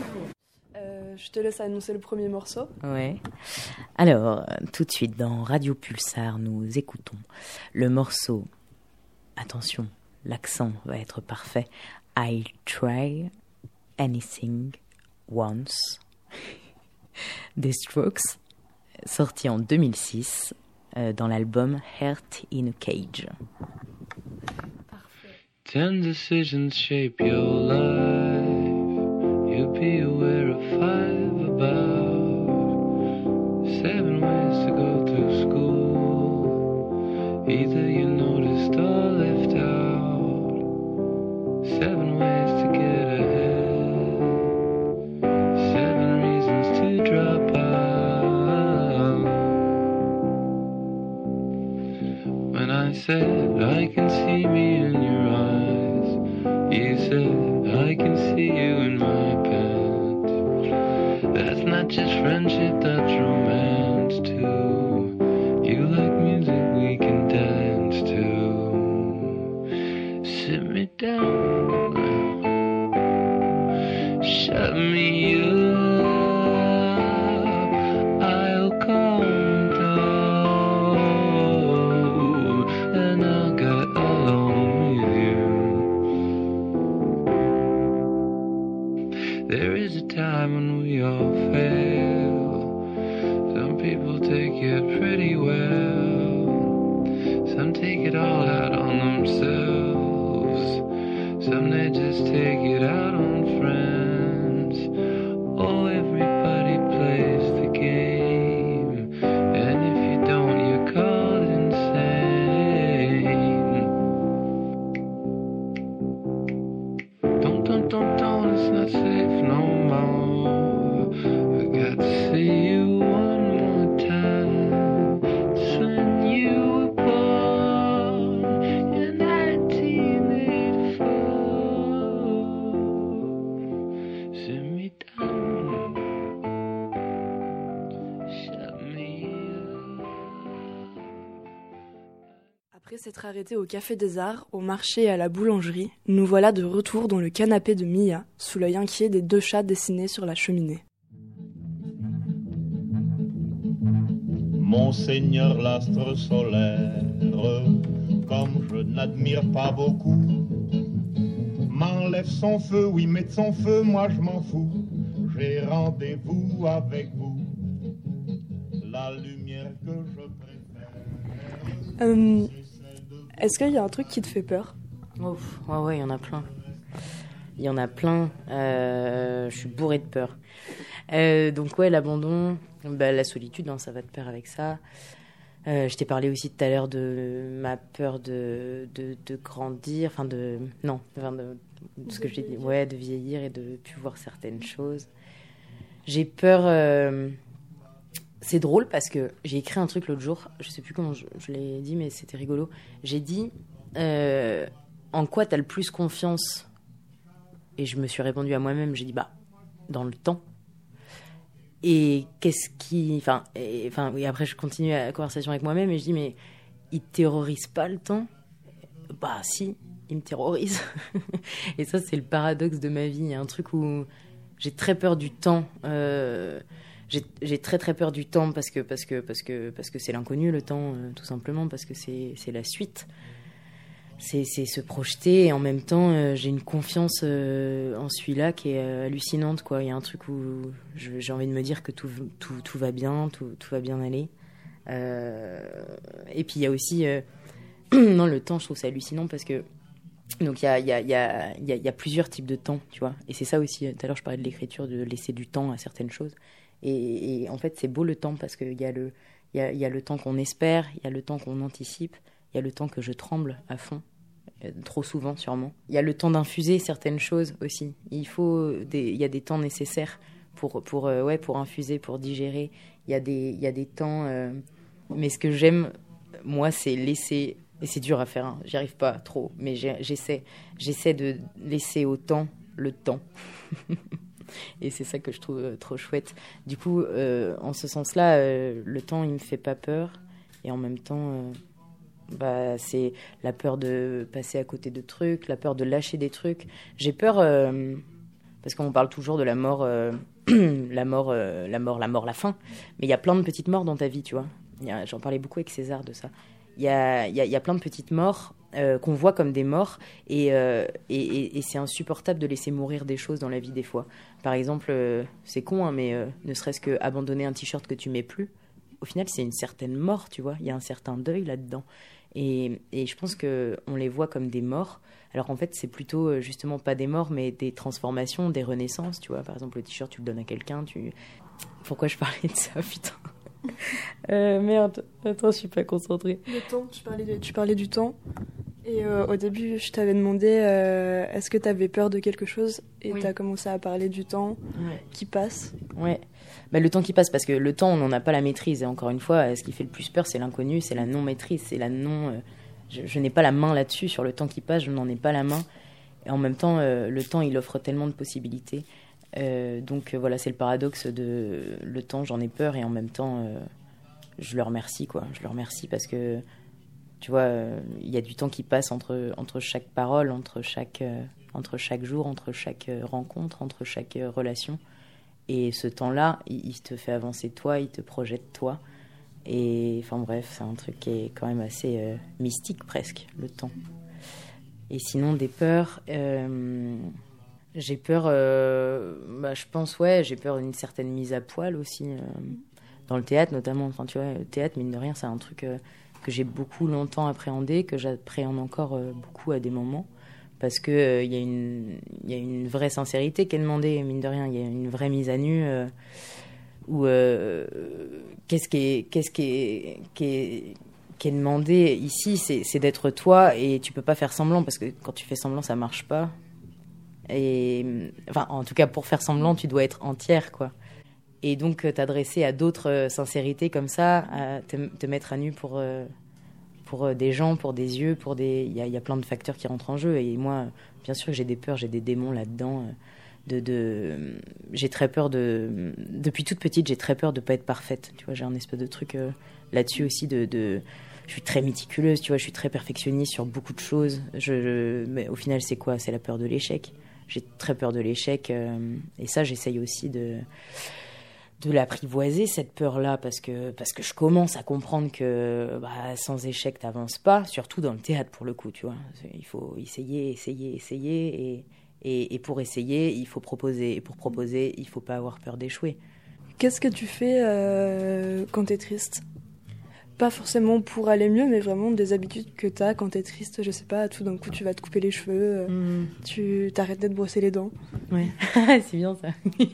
Euh, je te laisse annoncer le premier morceau. Ouais. Alors, tout de suite, dans Radio Pulsar, nous écoutons le morceau. Attention, l'accent va être parfait. I'll try anything once. Des Strokes, sorti en 2006 euh, dans l'album Heart in a Cage. Ten decisions shape your life. You'll be aware of five about seven ways to go through school. Either you noticed arrêté au Café des Arts, au marché et à la boulangerie, nous voilà de retour dans le canapé de Mia, sous l'œil inquiet des deux chats dessinés sur la cheminée. Monseigneur l'astre solaire, comme je n'admire pas beaucoup, m'enlève son feu, oui, met son feu, moi je m'en fous. J'ai rendez-vous avec vous, la lumière que je préfère. Euh, Est-ce qu'il y a un truc qui te fait peur? Ouf, ouais, ouais, il y en a plein. Il y en a plein. Euh, je suis bourrée de peur. Euh, donc, ouais, l'abandon, bah, la solitude, hein, ça va de pair avec ça. Euh, je t'ai parlé aussi tout à l'heure de ma peur de, de, de grandir, enfin de. Non, enfin de, de ce que j'ai dit. Ouais, de vieillir et de plus voir certaines choses. J'ai peur. C'est drôle parce que j'ai écrit un truc l'autre jour, je sais plus comment je, l'ai dit, mais c'était rigolo. J'ai dit euh, En quoi t'as le plus confiance? Et je me suis répondu à moi-même j'ai dit Bah, dans le temps. Et qu'est-ce qui. Enfin, et, enfin, oui, après, je continue la conversation avec moi-même et je dis Mais il te terrorise pas le temps? Bah, si, il me terrorise. et ça, c'est le paradoxe de ma vie. Un truc où j'ai très peur du temps. euh, j'ai très très peur du temps parce que parce que parce que parce que c'est l'inconnu le temps euh, tout simplement parce que c'est la suite c'est se projeter et en même temps euh, j'ai une confiance euh, en celui-là qui est hallucinante quoi il y a un truc où j'ai envie de me dire que tout tout, tout va bien tout, tout va bien aller et puis il y a aussi non le temps je trouve ça hallucinant parce que donc il y a, y, a, y, y a- plusieurs types de temps, tu vois. Et c'est ça aussi, tout à l'heure je parlais de l'écriture, de laisser du temps à certaines choses. Et, en fait c'est beau le temps parce qu'il y, a le- y y a le temps qu'on espère, il y a le temps qu'on anticipe, il y a le temps que je tremble à fond, euh, trop souvent sûrement. Il y a le temps d'infuser certaines choses aussi. Il, faut des, y a des temps nécessaires pour, pour, euh, ouais, pour infuser, pour digérer. Il y a des, y a des temps... euh, mais ce que j'aime, moi, c'est laisser et c'est dur à faire, hein. j'y arrive pas trop, mais j'essaie, j'essaie de laisser au temps le temps. et c'est ça que je trouve euh, trop chouette. Du coup, euh, en ce sens-là, euh, le temps, il me fait pas peur, et en même temps, bah, c'est la peur de passer à côté de trucs, la peur de lâcher des trucs. J'ai peur parce qu'on parle toujours de la mort, la mort, la mort, la mort, la fin. Mais il y a plein de petites morts dans ta vie, tu vois. J'en parlais beaucoup avec César de ça. Il y a, y a- il y a plein de petites morts euh, qu'on voit comme des morts et, euh, et, c'est insupportable de laisser mourir des choses dans la vie des fois. Par exemple, euh, c'est con, hein, mais ne serait-ce que abandonner un t-shirt que tu mets plus, au final, c'est une certaine mort, tu vois. Il y a un certain deuil là-dedans. Et, je pense que on les voit comme des morts. Alors en fait, c'est plutôt justement pas des morts, mais des transformations, des renaissances, tu vois. Par exemple, le t-shirt, tu le donnes à quelqu'un, tu. Pourquoi je parlais de ça, putain? Euh, Merde, attends, je suis pas concentrée. Le temps, tu parlais, de- tu parlais du temps. Et euh, au début, je t'avais demandé euh, est-ce que tu avais peur de quelque chose? Et Oui. tu as commencé à parler du temps Ouais. qui passe. Ouais. Bah, le temps qui passe, parce que le temps, on n'en a pas la maîtrise. Et encore une fois, ce qui fait le plus peur, c'est l'inconnu, c'est la non-maîtrise, c'est la non. euh, je je n'ai pas la main là-dessus, sur le temps qui passe, je n'en ai pas la main. Et en même temps, euh, le temps, il offre tellement de possibilités. Euh, donc euh, voilà, c'est le paradoxe de le temps, j'en ai peur, et en même temps, euh, je le remercie, quoi. Je le remercie parce que, tu vois, il y a du temps qui passe entre, entre chaque parole, entre chaque, entre chaque jour, entre chaque rencontre, entre chaque relation. Et ce temps-là, il, il te fait avancer toi, il te projette toi. Et enfin bref, c'est un truc qui est quand même assez mystique presque, le temps. Et sinon, des peurs. Euh, j'ai peur, euh, bah, je pense, ouais, j'ai peur d'une certaine mise à poil aussi. euh, dans le théâtre notamment. Enfin, tu vois, le théâtre, mine de rien, c'est un truc euh, que j'ai beaucoup longtemps appréhendé, que j'appréhende encore euh, beaucoup à des moments. Parce qu'il il y, y a une vraie sincérité qui est demandée, mine de rien. Il y a une vraie mise à nu. euh, où euh, qu'est-ce qui est, qu'est-ce qui est, est, demandé ici, c'est d'être toi et tu peux pas faire semblant parce que quand tu fais semblant, ça marche pas. Enfin, en tout cas, pour faire semblant, tu dois être entière, quoi. Et donc, euh, t'adresser à d'autres euh, sincérités comme ça, te, mettre à nu pour, euh, pour des gens, pour des yeux, pour des. Il y y a plein de facteurs qui rentrent en jeu. Et moi, bien sûr, j'ai des peurs, j'ai des démons là-dedans. De, de... J'ai très peur de. Depuis toute petite, j'ai très peur de pas être parfaite. Tu vois, j'ai un espèce de truc là-dessus aussi de. je suis très méticuleuse, tu vois, je suis très perfectionniste sur beaucoup de choses. Mais au final, c'est quoi? C'est la peur de l'échec. J'ai très peur de l'échec. euh, et ça, j'essaye aussi de, de l'apprivoiser, cette peur-là, parce que, parce que je commence à comprendre que bah, sans échec, t'avances pas, surtout dans le théâtre, pour le coup, tu vois. Il faut essayer, essayer, essayer. Et, et, et pour essayer, il faut proposer. Et pour proposer, il faut pas avoir peur d'échouer. Qu'est-ce que tu fais euh, quand t'es triste? Pas forcément pour aller mieux, mais vraiment des habitudes que t'as quand t'es triste. Je sais pas, tout d'un coup tu vas te couper les cheveux, euh, tu t'arrêtes de te brosser les dents. Ouais, c'est bien ça.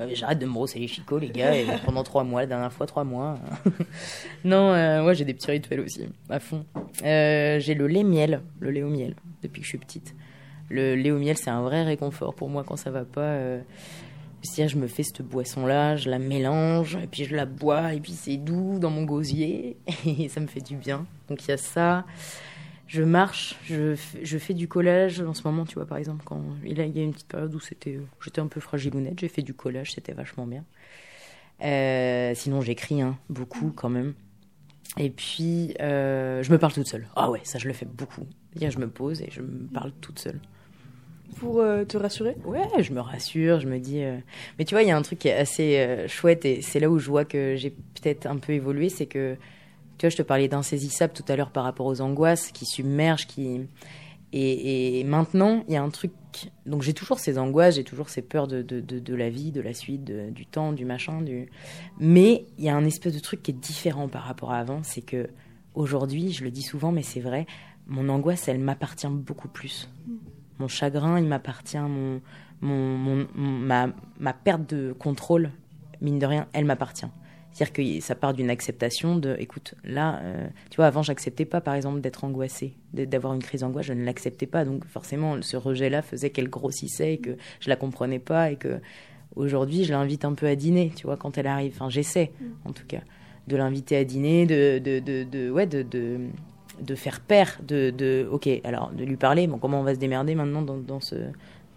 Ouais, J'arrête de me brosser les chicots, les gars, et pendant trois mois, la dernière fois, trois mois. non, euh, moi j'ai des petits rituels aussi, à fond. Euh, j'ai le lait miel, le lait au miel, depuis que je suis petite. Le lait au miel, c'est un vrai réconfort pour moi quand ça va pas. euh, C'est-à-dire, je me fais cette boisson-là, je la mélange, et puis je la bois, et puis c'est doux dans mon gosier, et ça me fait du bien. Donc il y a ça. Je marche, je, je fais du collage en ce moment, tu vois, par exemple, quand il y a une petite période où c'était, j'étais un peu fragilounette, j'ai fait du collage, c'était vachement bien. Euh, sinon, j'écris hein, beaucoup quand même. Et puis, euh, je me parle toute seule. Ah ouais, ça, je le fais beaucoup. Je me pose et je me parle toute seule. Pour euh, te rassurer? Ouais, je me rassure, je me dis. euh, Mais tu vois, il y a un truc qui est assez euh, chouette et c'est là où je vois que j'ai peut-être un peu évolué, c'est que tu vois, je te parlais d'insaisissable tout à l'heure par rapport aux angoisses qui submergent, qui et, et maintenant il y a un truc. Donc j'ai toujours ces angoisses, j'ai toujours ces peurs de, de, de, de la vie, de la suite, du temps, du machin, du. Mais il y a un espèce de truc qui est différent par rapport à avant, c'est que aujourd'hui, je le dis souvent, mais c'est vrai, mon angoisse, elle m'appartient beaucoup plus mon chagrin, il m'appartient, mon, mon, ma, ma perte de contrôle, mine de rien, elle m'appartient. C'est-à-dire que ça part d'une acceptation de, écoute, là, euh, tu vois, avant, j'acceptais pas, par exemple, d'être angoissée, d'avoir une crise d'angoisse, je ne l'acceptais pas. Donc, forcément, ce rejet-là faisait qu'elle grossissait et que je la comprenais pas et que aujourd'hui, je l'invite un peu à dîner, tu vois, quand elle arrive. Enfin, j'essaie, en tout cas, de l'inviter à dîner, de, de, de, de- ouais, de, de, faire pair, de, de, ok, alors de lui parler, bon, comment on va se démerder maintenant dans, dans ce,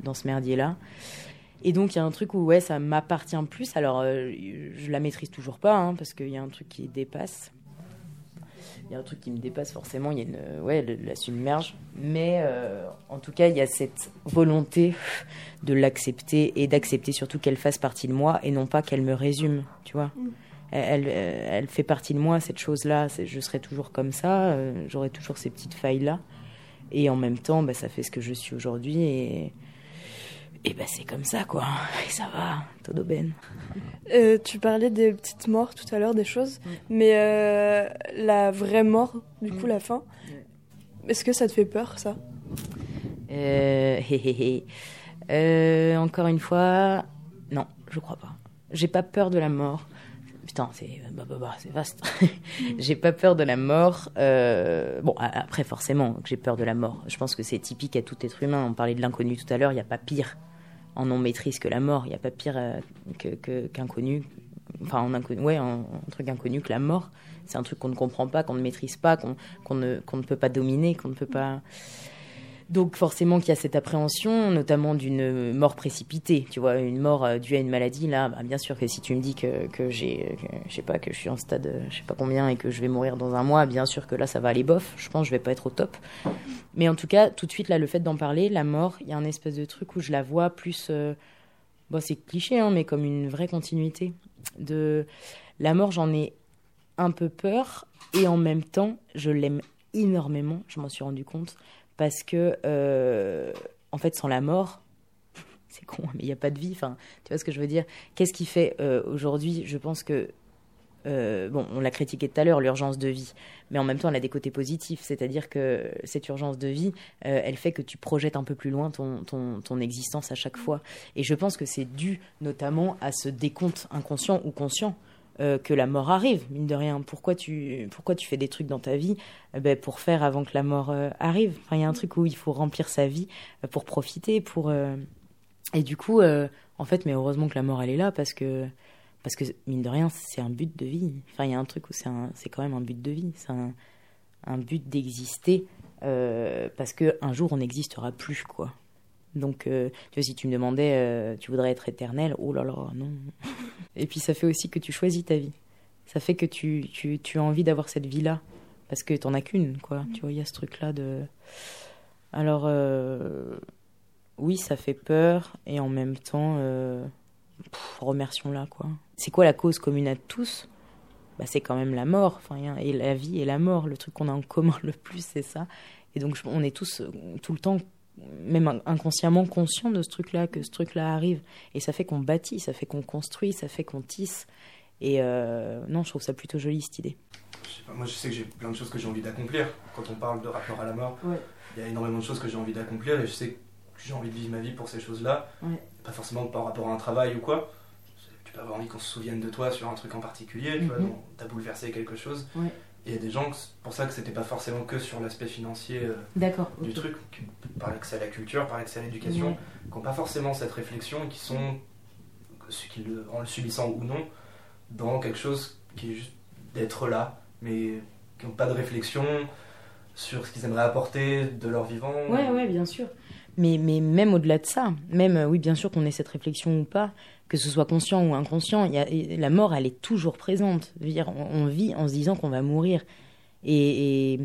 dans ce merdier-là? Et donc il y a un truc où ouais, ça m'appartient plus. Alors euh, je la maîtrise toujours pas, hein, parce qu'il y a un truc qui dépasse. Il y a un truc qui me dépasse forcément. Il y a une, euh, ouais, la submerge. Mais euh, en tout cas, il y a cette volonté de l'accepter et d'accepter surtout qu'elle fasse partie de moi et non pas qu'elle me résume, tu vois? Elle, elle, elle fait partie de moi, cette chose-là. Je serai toujours comme ça. euh, J'aurai toujours ces petites failles-là. Et en même temps, bah, ça fait ce que je suis aujourd'hui. Et, et bah, c'est comme ça, quoi. Et ça va, todo ben. Euh, tu parlais des petites morts tout à l'heure, des choses, mais euh, la vraie mort, du coup, la fin, est-ce que ça te fait peur, ça? Euh. Euh, encore une fois, non, je crois pas. J'ai pas peur de la mort. C'est bah, bah, bah, c'est vaste. j'ai pas peur de la mort. Euh, bon, après, forcément, j'ai peur de la mort. Je pense que c'est typique à tout être humain. On parlait de l'inconnu tout à l'heure. Il n'y a pas pire en non maîtrise que la mort. Il n'y a pas pire euh, qu'inconnu. Enfin, en inconnu, ouais, en, truc inconnu que la mort. C'est un truc qu'on ne comprend pas, qu'on ne maîtrise pas, qu'on ne peut pas dominer, qu'on ne peut pas. Donc forcément qu'il y a cette appréhension, notamment d'une mort précipitée, tu vois, une mort euh, due à une maladie. Là, bah, bien sûr que si tu me dis que, que j'ai, je sais pas, que je suis en stade, euh, je sais pas combien et que je vais mourir dans un mois, bien sûr que là, ça va aller bof. Je pense que je vais pas être au top. Mais en tout cas, tout de suite là, le fait d'en parler, la mort, il y a un espèce de truc où je la vois plus, euh, bon, c'est cliché, hein, mais comme une vraie continuité. De la mort, j'en ai un peu peur et en même temps, je l'aime énormément. Je m'en suis rendu compte parce que euh, en fait sans la mort c'est con mais il n'y a pas de vie enfin tu vois ce que je veux dire? Qu'est-ce qui fait euh, aujourd'hui je pense que euh, bon on l'a critiqué tout à l'heure l'urgence de vie mais en même temps elle a des côtés positifs c'est-à-dire que cette urgence de vie elle fait que tu projettes un peu plus loin ton, ton existence à chaque fois. Et je pense que c'est dû notamment à ce décompte inconscient ou conscient euh, que la mort arrive, mine de rien. Pourquoi tu, pourquoi tu fais des trucs dans ta vie Eh ben, Pour faire avant que la mort euh, arrive? Enfin, il y a un truc où il faut remplir sa vie euh, pour profiter. pour euh, Et du coup, euh, en fait, mais heureusement que la mort, elle est là parce que, parce que mine de rien, c'est un but de vie. Enfin, il y a un truc où c'est, un, c'est quand même un but de vie. C'est un, un but d'exister euh, parce qu'un jour, on n'existera plus, quoi. Donc, euh, tu vois, si tu me demandais, euh, tu voudrais être éternel, oh là là, non. Et puis, ça fait aussi que tu choisis ta vie. Ça fait que tu, tu, as envie d'avoir cette vie-là. parce que t'en as qu'une, quoi. Tu vois, il y a ce truc-là de. Alors, euh, oui, ça fait peur, et en même temps, remercions-la, quoi. C'est quoi la cause commune à tous? Bah, C'est quand même la mort, enfin, a- et la vie et la mort. Le truc qu'on a en commun le plus, c'est ça. Et donc, on est tous, tout le temps, même in- inconsciemment conscients de ce truc-là, que ce truc-là arrive. Et ça fait qu'on bâtit, ça fait qu'on construit, ça fait qu'on tisse. Et euh, non, je trouve ça plutôt joli, cette idée. Je sais pas, moi je sais que j'ai plein de choses que j'ai envie d'accomplir. Quand on parle de rapport à la mort, Ouais. il y a énormément de choses que j'ai envie d'accomplir et je sais que j'ai envie de vivre ma vie pour ces choses-là. Ouais. Pas forcément par rapport à un travail ou quoi. Tu peux avoir envie qu'on se souvienne de toi sur un truc en particulier, tu vois, Mhm. dont t'as bouleversé quelque chose. Ouais. Il y a des gens, que c'est pour ça que c'était pas forcément que sur l'aspect financier euh, D'accord. du truc, qui, par l'accès à la culture, par l'accès à l'éducation, qui n'ont pas forcément cette réflexion et qui sont, qui le- en le subissant ou non, dans quelque chose qui est juste d'être là, mais qui n'ont pas de réflexion sur ce qu'ils aimeraient apporter de leur vivant. Ouais, ouais, bien sûr. Mais, mais même au-delà de ça, même, euh, oui, bien sûr qu'on ait cette réflexion ou pas, que ce soit conscient ou inconscient, la mort, elle est toujours présente. Dire, on, vit en se disant qu'on va mourir. Et,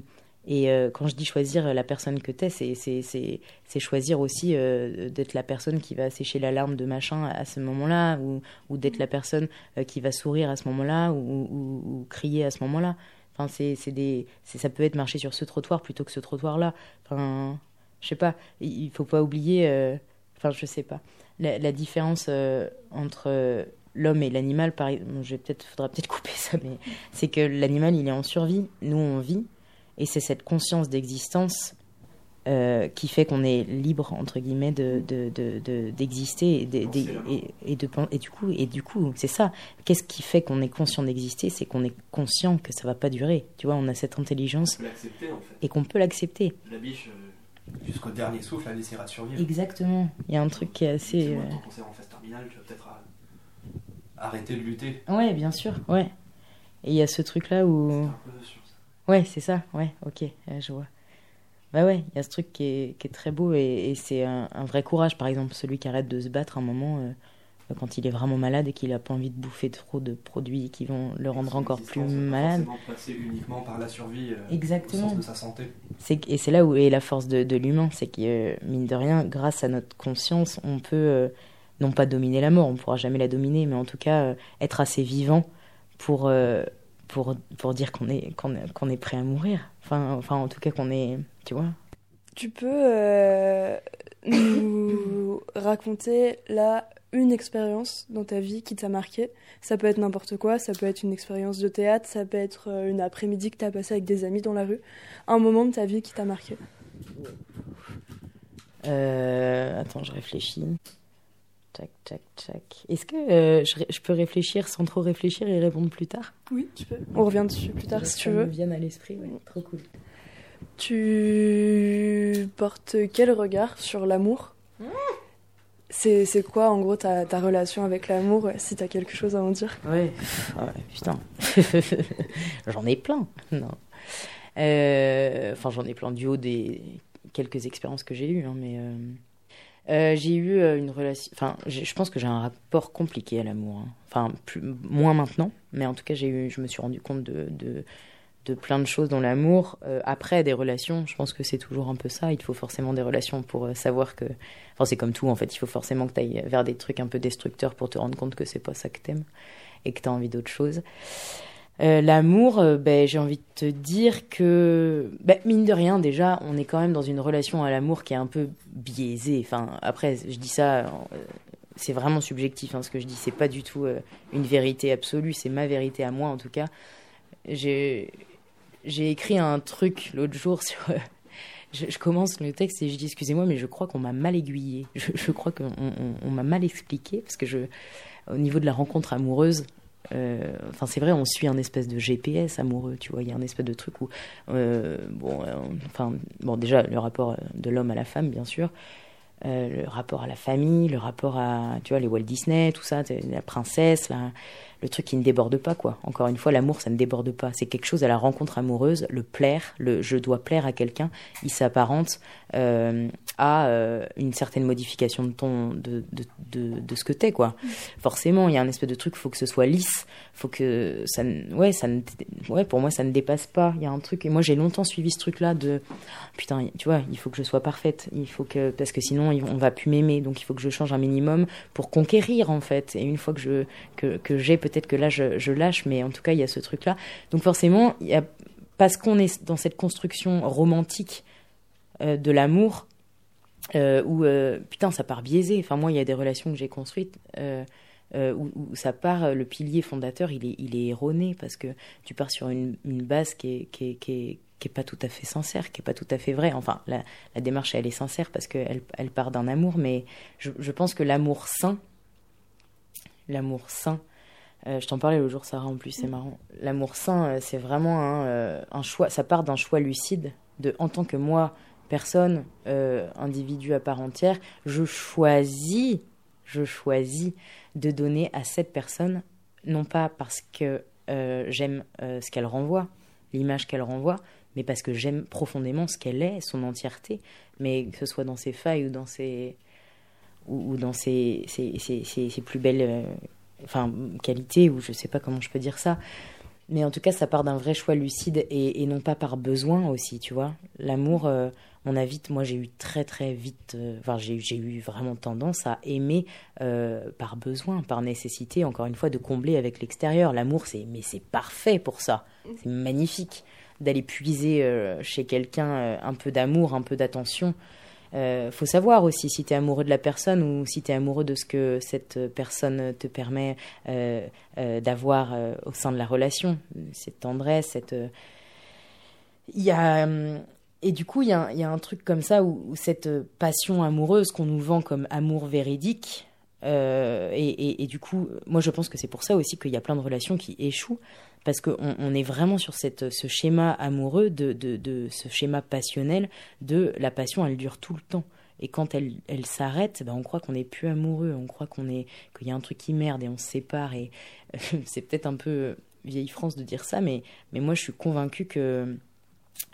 euh, quand je dis choisir la personne que t'es, c'est, c'est, choisir aussi euh, d'être la personne qui va sécher l'alarme de machin à ce moment-là, ou, d'être la personne euh, qui va sourire à ce moment-là, ou, ou, crier à ce moment-là. Enfin, c'est, des, ça peut être marcher sur ce trottoir plutôt que ce trottoir-là. Enfin, je sais pas, il faut pas oublier, enfin je sais pas, la, la différence euh, entre l'homme et l'animal, par bon, je vais peut-être, faudra peut-être couper ça, mais c'est que l'animal il est en survie, nous on vit, et c'est cette conscience d'existence euh, qui fait qu'on est libre entre guillemets de de- de- de- d'exister et, de- de- et, et de et du coup et du coup c'est ça. Qu'est-ce qui fait qu'on est conscient d'exister? C'est qu'on est conscient que ça va pas durer. Tu vois on a cette intelligence peut l'accepter en fait. et qu'on peut l'accepter. La biche, euh, jusqu'au dernier souffle, elle essaiera de survivre. Exactement. Il y a un truc qui est C'est assez. moi, ton cancer en phase terminale, tu vas peut-être à- arrêter de lutter. euh, Ouais, bien sûr. Ouais. Et il y a ce truc-là où. C'est un peu sur ça. Ouais, c'est ça. Ouais, ok, euh, je vois. Bah ouais, il y a ce truc qui est, qui est très beau et, et c'est un, un vrai courage. Par exemple, celui qui arrête de se battre un moment euh, quand il est vraiment malade et qu'il a pas envie de bouffer trop de produits qui vont le rendre encore plus malade. passer uniquement par la survie euh, Exactement. au sens de sa santé. C'est, et c'est là où est la force de, de l'humain, c'est que, euh, mine de rien, grâce à notre conscience, on peut, euh, non pas dominer la mort, on ne pourra jamais la dominer, mais en tout cas euh, être assez vivant pour, euh, pour, pour dire qu'on est, qu'on, est- qu'on est prêt à mourir. Enfin, enfin, en tout cas, qu'on est. Tu vois Tu peux euh, nous raconter là une expérience dans ta vie qui t'a marqué Ça peut être n'importe quoi, ça peut être une expérience de théâtre, ça peut être euh, une après-midi que t'as passé avec des amis dans la rue. Un moment de ta vie qui t'a marqué. Euh, Attends, je réfléchis. Tac, tac, tac. Est-ce que euh, je, peux réfléchir sans trop réfléchir et répondre plus tard? Oui, tu peux. On revient dessus plus tard si tu Ça me veux. vienne à l'esprit, ouais. Trop cool. Tu portes quel regard sur l'amour? C'est c'est quoi en gros ta, ta relation avec l'amour, si t'as quelque chose à en dire? Ouais, Ah putain. j'en ai plein. Non. Euh, Enfin, j'en ai plein du haut des quelques expériences que j'ai eues, hein, mais euh, euh, j'ai eu une relation. Enfin, je pense que j'ai un rapport compliqué à l'amour. hein. Enfin, moins maintenant, mais en tout cas, j'ai eu, je me suis rendu compte de, de plein de choses dans l'amour. Euh, après, des relations, je pense que c'est toujours un peu ça. Il faut forcément des relations pour euh, savoir que. Enfin, c'est comme tout, en fait. Il faut forcément que tu ailles vers des trucs un peu destructeurs pour te rendre compte que c'est pas ça que t'aimes et que tu as envie d'autre chose. Euh, L'amour, ben, j'ai envie de te dire que, ben, mine de rien, déjà, on est quand même dans une relation à l'amour qui est un peu biaisée. Enfin, après, je dis ça, c'est vraiment subjectif, hein, ce que je dis. C'est pas du tout une vérité absolue, c'est ma vérité à moi, en tout cas. J'ai j'ai écrit un truc l'autre jour sur. je, commence le texte et je dis excusez-moi, mais je crois qu'on m'a mal aiguillé. Je, crois qu'on on- on m'a mal expliqué parce que je, au niveau de la rencontre amoureuse, euh, enfin c'est vrai, on suit un espèce de GPS amoureux, tu vois. Il y a un espèce de truc où, euh, bon, euh, enfin, bon, déjà le rapport de l'homme à la femme, bien sûr. le rapport à la famille, le rapport à, tu vois, les Walt Disney, tout ça, la princesse, la, le truc qui ne déborde pas, quoi. Encore une fois, l'amour, ça ne déborde pas. C'est quelque chose à la rencontre amoureuse, le plaire, le je dois plaire à quelqu'un, il s'apparente euh, à euh, une certaine modification de ton, de, de, de, ce que t'es, quoi. Forcément, il y a un espèce de truc, faut que ce soit lisse, faut que ça, ouais, ça ne, ouais, pour moi, ça ne dépasse pas. Il y a un truc, et moi, j'ai longtemps suivi ce truc-là de, putain, tu vois, il faut que je sois parfaite, il faut que, parce que sinon, on va plus m'aimer, donc il faut que je change un minimum pour conquérir, en fait. Et une fois que je, que, que j'ai, peut-être que là, je, lâche, mais en tout cas, il y a ce truc-là. Donc forcément, parce qu'on est dans cette construction romantique euh, de l'amour, euh, où euh, putain ça part biaisé. Enfin moi il y a des relations que j'ai construites où, ça part le pilier fondateur il est erroné parce que tu pars sur une, base qui est, pas tout à fait sincère, qui est pas tout à fait vraie. Enfin, la, démarche, elle est sincère parce qu'elle elle part d'un amour, mais je, je pense que l'amour sain, l'amour sain, je t'en parlais l'autre jour, Sarah, en plus, c'est marrant. L'amour sain, euh, c'est vraiment un, euh, un choix, ça part d'un choix lucide de, en tant que moi, personne, euh, individu à part entière, je choisis, je choisis de donner à cette personne, non pas parce que euh, j'aime euh, ce qu'elle renvoie, l'image qu'elle renvoie, mais parce que j'aime profondément ce qu'elle est, son entièreté, mais que ce soit dans ses failles ou dans ses, ou, ou dans ses, ses, ses- ses- ses plus belles euh, enfin, qualités, ou je sais pas comment je peux dire ça. Mais en tout cas, ça part d'un vrai choix lucide et, non pas par besoin aussi, tu vois. L'amour, euh, on a vite, moi j'ai eu très très vite, euh, j'ai eu vraiment tendance à aimer euh, par besoin, par nécessité, encore une fois, de combler avec l'extérieur. L'amour, c'est mais c'est parfait pour ça, c'est magnifique d'aller puiser chez quelqu'un un peu d'amour, un peu d'attention. Euh, faut savoir aussi si tu es amoureux de la personne ou si tu es amoureux de ce que cette personne te permet euh, euh, d'avoir au sein de la relation, cette tendresse, cette. Il y a. Et du coup, il y, a un- truc comme ça où, cette passion amoureuse qu'on nous vend comme amour véridique, euh, et, et- du coup, moi je pense que c'est pour ça aussi qu'il y a plein de relations qui échouent, parce qu'on on est vraiment sur ce schéma amoureux, de, de, ce schéma passionnel de la passion, elle dure tout le temps. Et quand elle, elle s'arrête, ben on croit qu'on n'est plus amoureux, on croit qu'on est qu'il y a un truc qui merde et on se sépare. Et c'est peut-être un peu vieille France de dire ça, mais, mais moi je suis convaincue que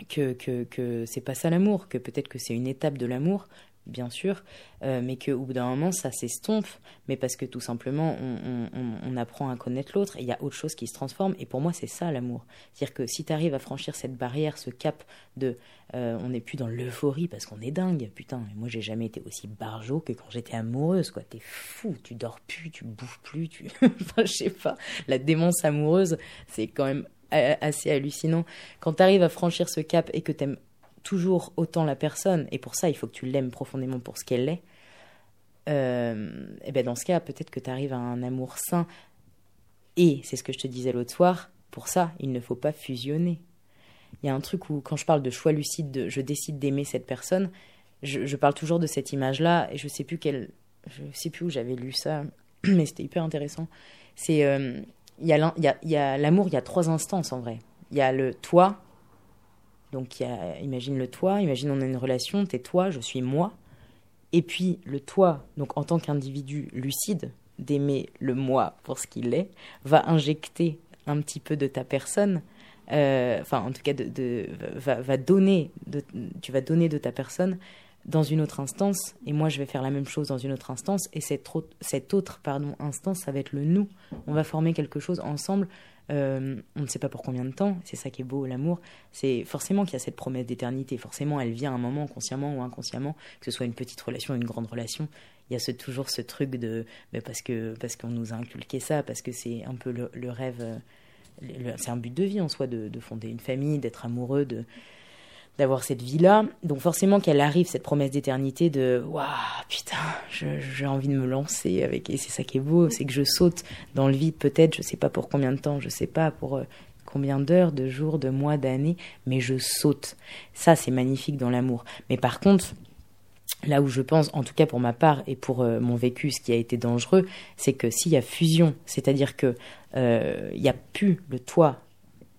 que, que, que c'est pas ça l'amour, que peut-être que c'est une étape de l'amour, bien sûr, euh, mais qu'au bout d'un moment ça s'estompe, mais parce que tout simplement on, apprend à connaître l'autre et il y a autre chose qui se transforme. Et pour moi c'est ça l'amour. C'est-à-dire que si tu arrives à franchir cette barrière, ce cap de euh, on n'est plus dans l'euphorie parce qu'on est dingue, putain, moi j'ai jamais été aussi barjot que quand j'étais amoureuse, quoi. T'es fou, tu dors plus, tu bouffes plus, tu. enfin, je sais pas, la démence amoureuse, c'est quand même a- assez hallucinant. Quand tu arrives à franchir ce cap et que t'aimes toujours autant la personne, et pour ça il faut que tu l'aimes profondément pour ce qu'elle est, euh, et ben dans ce cas peut-être que tu arrives à un amour sain. Et c'est ce que je te disais l'autre soir, pour ça il ne faut pas fusionner. Il y a un truc où quand je parle de choix lucide, de je décide d'aimer cette personne, je, parle toujours de cette image-là, et je sais plus quelle, je sais plus où j'avais lu ça, mais c'était hyper intéressant. C'est euh, il y a l'in- il y l'amour, y a trois instances en vrai. Il y a le toi, donc imagine le toi, imagine on a une relation, t'es toi, je suis moi. Et puis le toi, donc en tant qu'individu lucide, d'aimer le moi pour ce qu'il est, va injecter un petit peu de ta personne, euh, enfin en tout cas de, va donner, de, tu vas donner de ta personne dans une autre instance, et moi je vais faire la même chose dans une autre instance, et cette, autre- cette autre pardon, instance, ça va être le nous. On va former quelque chose ensemble. Euh, on ne sait pas pour combien de temps, c'est ça qui est beau, l'amour. C'est forcément qu'il y a cette promesse d'éternité. Forcément, elle vient à un moment, consciemment ou inconsciemment, que ce soit une petite relation ou une grande relation. Il y a toujours ce truc de. mais parce que parce qu'on nous a inculqué ça, parce que c'est un peu le, le rêve. euh, c'est un but de vie en soi, de, de fonder une famille, d'être amoureux, de d'avoir cette vie-là. Donc forcément qu'elle arrive, cette promesse d'éternité de « Waouh, putain, j'ai envie de me lancer avec... » Et c'est ça qui est beau, c'est que je saute dans le vide peut-être, je sais pas pour combien de temps, je sais pas pour euh, combien d'heures, de jours, de mois, d'années, mais je saute. Ça, c'est magnifique dans l'amour. Mais par contre, là où je pense, en tout cas pour ma part et pour euh, mon vécu, ce qui a été dangereux, c'est que s'il y a fusion, c'est-à-dire que euh, il n'y a plus le toi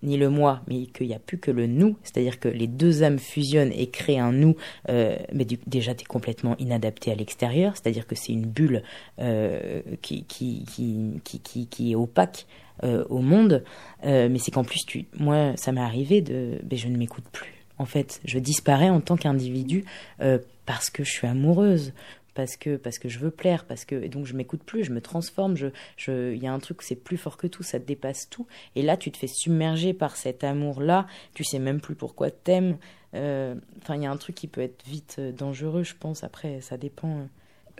ni le moi, mais qu'il n'y a plus que le nous, c'est-à-dire que les deux âmes fusionnent et créent un nous, euh, mais déjà tu es complètement inadapté à l'extérieur, c'est-à-dire que c'est une bulle euh, qui, qui, qui, qui, est opaque euh, au monde, mais c'est qu'en plus, tu, moi, ça m'est arrivé de, ben, je ne m'écoute plus. En fait, je disparais en tant qu'individu parce que je suis amoureuse, parce que parce que je veux plaire, parce que et donc je m'écoute plus, je me transforme, je je il y a un truc c'est plus fort que tout, ça te dépasse tout et là tu te fais submerger par cet amour là, tu sais même plus pourquoi t'aimes. Euh, Enfin, il y a un truc qui peut être vite euh, dangereux, je pense. Après, ça dépend.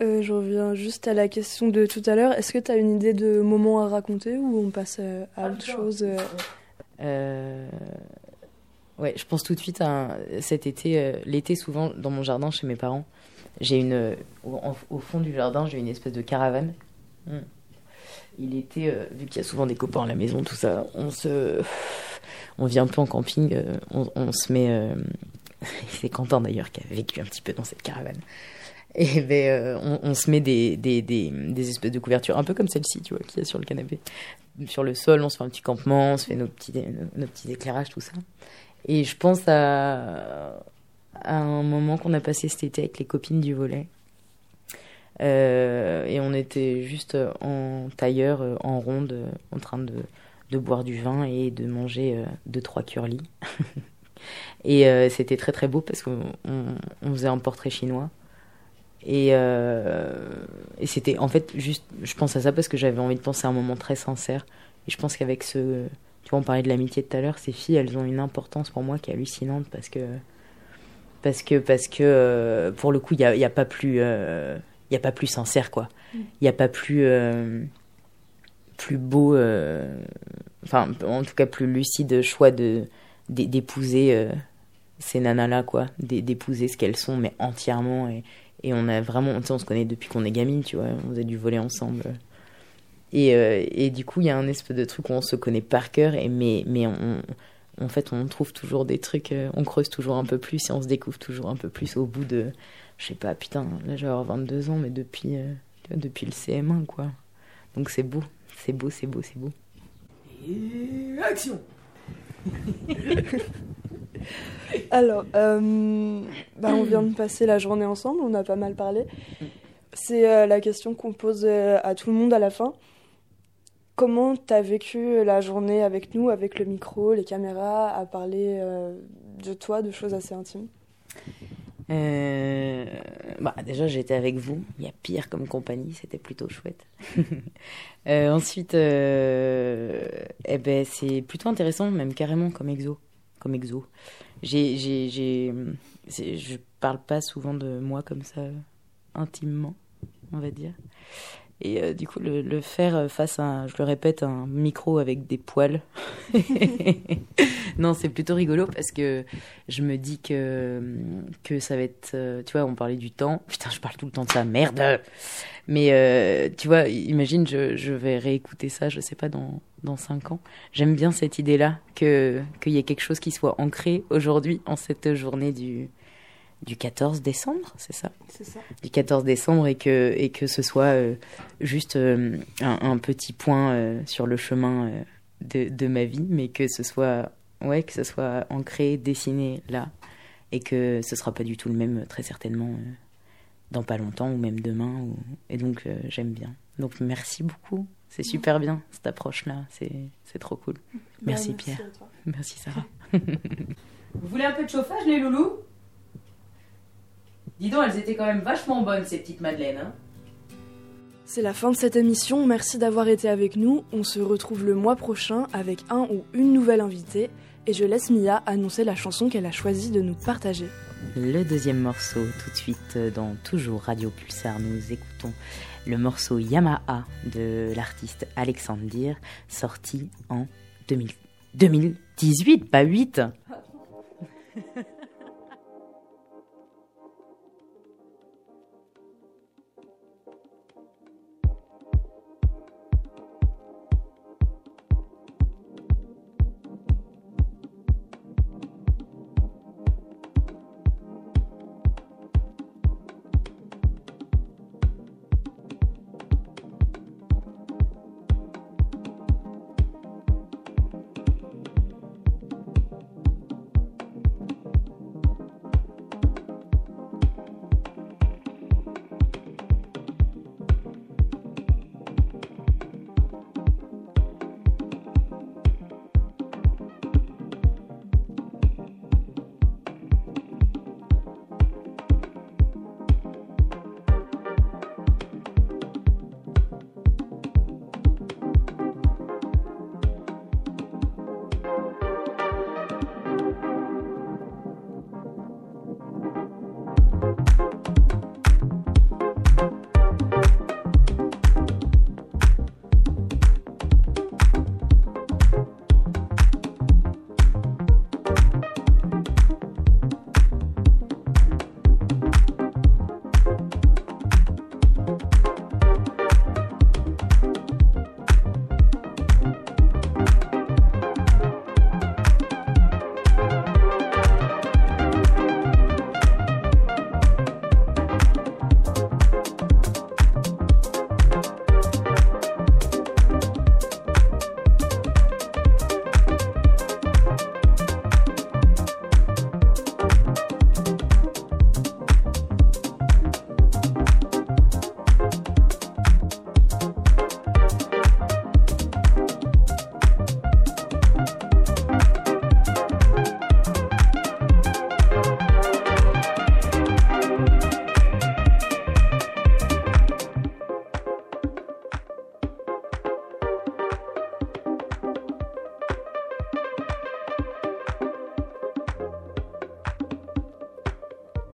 Euh, je reviens juste à la question de tout à l'heure. Est-ce que tu as une idée de moment à raconter ou on passe euh, à autre chose euh? Euh, ouais, je pense tout de suite à un- cet été, euh, l'été souvent dans mon jardin chez mes parents. J'ai une, au, fond du jardin, j'ai une espèce de caravane. Mm. Il était, euh, vu qu'il y a souvent des copains à la maison, tout ça, on se, on vient un peu en camping, euh, on, on se met. euh, c'est Quentin d'ailleurs qui a vécu un petit peu dans cette caravane. Et ben, euh, on, on se met des, des, des, des espèces de couvertures, un peu comme celle-ci, tu vois, qu'il y a sur le canapé. Sur le sol, on se fait un petit campement, on se fait nos petits, nos, nos petits éclairages, tout ça. Et je pense à, à un moment qu'on a passé cet été avec les copines du volet. Euh, et on était juste en tailleur, euh, en ronde, euh, en train de, de boire du vin et de manger euh, deux, trois curlis. et c'était très très beau parce qu'on on, faisait un portrait chinois. Et, et c'était en fait juste, je pense à ça parce que j'avais envie de penser à un moment très sincère. Et je pense qu'avec ce, tu vois, on parlait de l'amitié tout à l'heure, ces filles, elles ont une importance pour moi qui est hallucinante parce que, parce que, parce que euh, pour le coup, il n'y a, y a pas plus, euh, il y a pas plus sincère quoi. Il n'y a pas plus, euh, plus beau, enfin, en tout cas plus lucide choix de d'é- d'épouser ces nanas là quoi, d'é- d'épouser ce qu'elles sont mais entièrement et et on a vraiment, on se connaît depuis qu'on est gamine, tu vois, on faisait du volet ensemble. Et, et du coup, il y a un espèce de truc où on se connaît par cœur, et mais, mais on, en fait, on trouve toujours des trucs, euh, on creuse toujours un peu plus, et on se découvre toujours un peu plus au bout de, je sais pas, putain, là j'ai avoir 22 ans, mais depuis, euh, depuis le CM1, quoi. Donc c'est beau, c'est beau, c'est beau, c'est beau. Et action Alors, euh, bah, on vient de passer la journée ensemble, on a pas mal parlé. C'est euh, la question qu'on pose euh, à tout le monde à la fin. Comment t'as vécu la journée avec nous, avec le micro, les caméras, à parler euh, de toi, de choses assez intimes? Euh, bah, déjà, j'étais avec vous. Il y a pire comme compagnie, c'était plutôt chouette. Euh, ensuite, eh ben, c'est plutôt intéressant, même carrément comme exo. Comme exo. J'ai, j'ai, j'ai, je parle pas souvent de moi comme ça, intimement, on va dire. Et euh, du coup, le, faire face à, je le répète, un micro avec des poils. non, c'est plutôt rigolo parce que je me dis que, que ça va être. euh, Tu vois, on parlait du temps. Putain, je parle tout le temps de ça, merde! Mais euh, tu vois, imagine, je, vais réécouter ça, je sais pas, dans, dans 5 ans. J'aime bien cette idée-là, que qu'il y ait quelque chose qui soit ancré aujourd'hui, en cette journée du, du 14 décembre, c'est ça? C'est ça. du 14 décembre et que, et que ce soit euh, juste euh, un, un petit point euh, sur le chemin de, de ma vie, mais que ce soit ouais que ce soit ancré, dessiné là, et que ce sera pas du tout le même très certainement dans pas longtemps ou même demain. Ou... Et donc j'aime bien. Donc merci beaucoup, c'est super bien cette approche là, c'est c'est trop cool. Merci, Bah, Pierre, à toi. merci Sarah. Vous voulez un peu de chauffage, les loulous? Dis donc, elles étaient quand même vachement bonnes, ces petites madeleines. Hein C'est la fin de cette émission, merci d'avoir été avec nous. On se retrouve le mois prochain avec un ou une nouvelle invitée. Et je laisse Mia annoncer la chanson qu'elle a choisi de nous partager. Le deuxième morceau, tout de suite dans toujours Radio Pulsar, nous écoutons le morceau Yamaha de l'artiste Alexandre Dir, sorti en 2000 2018, pas 8.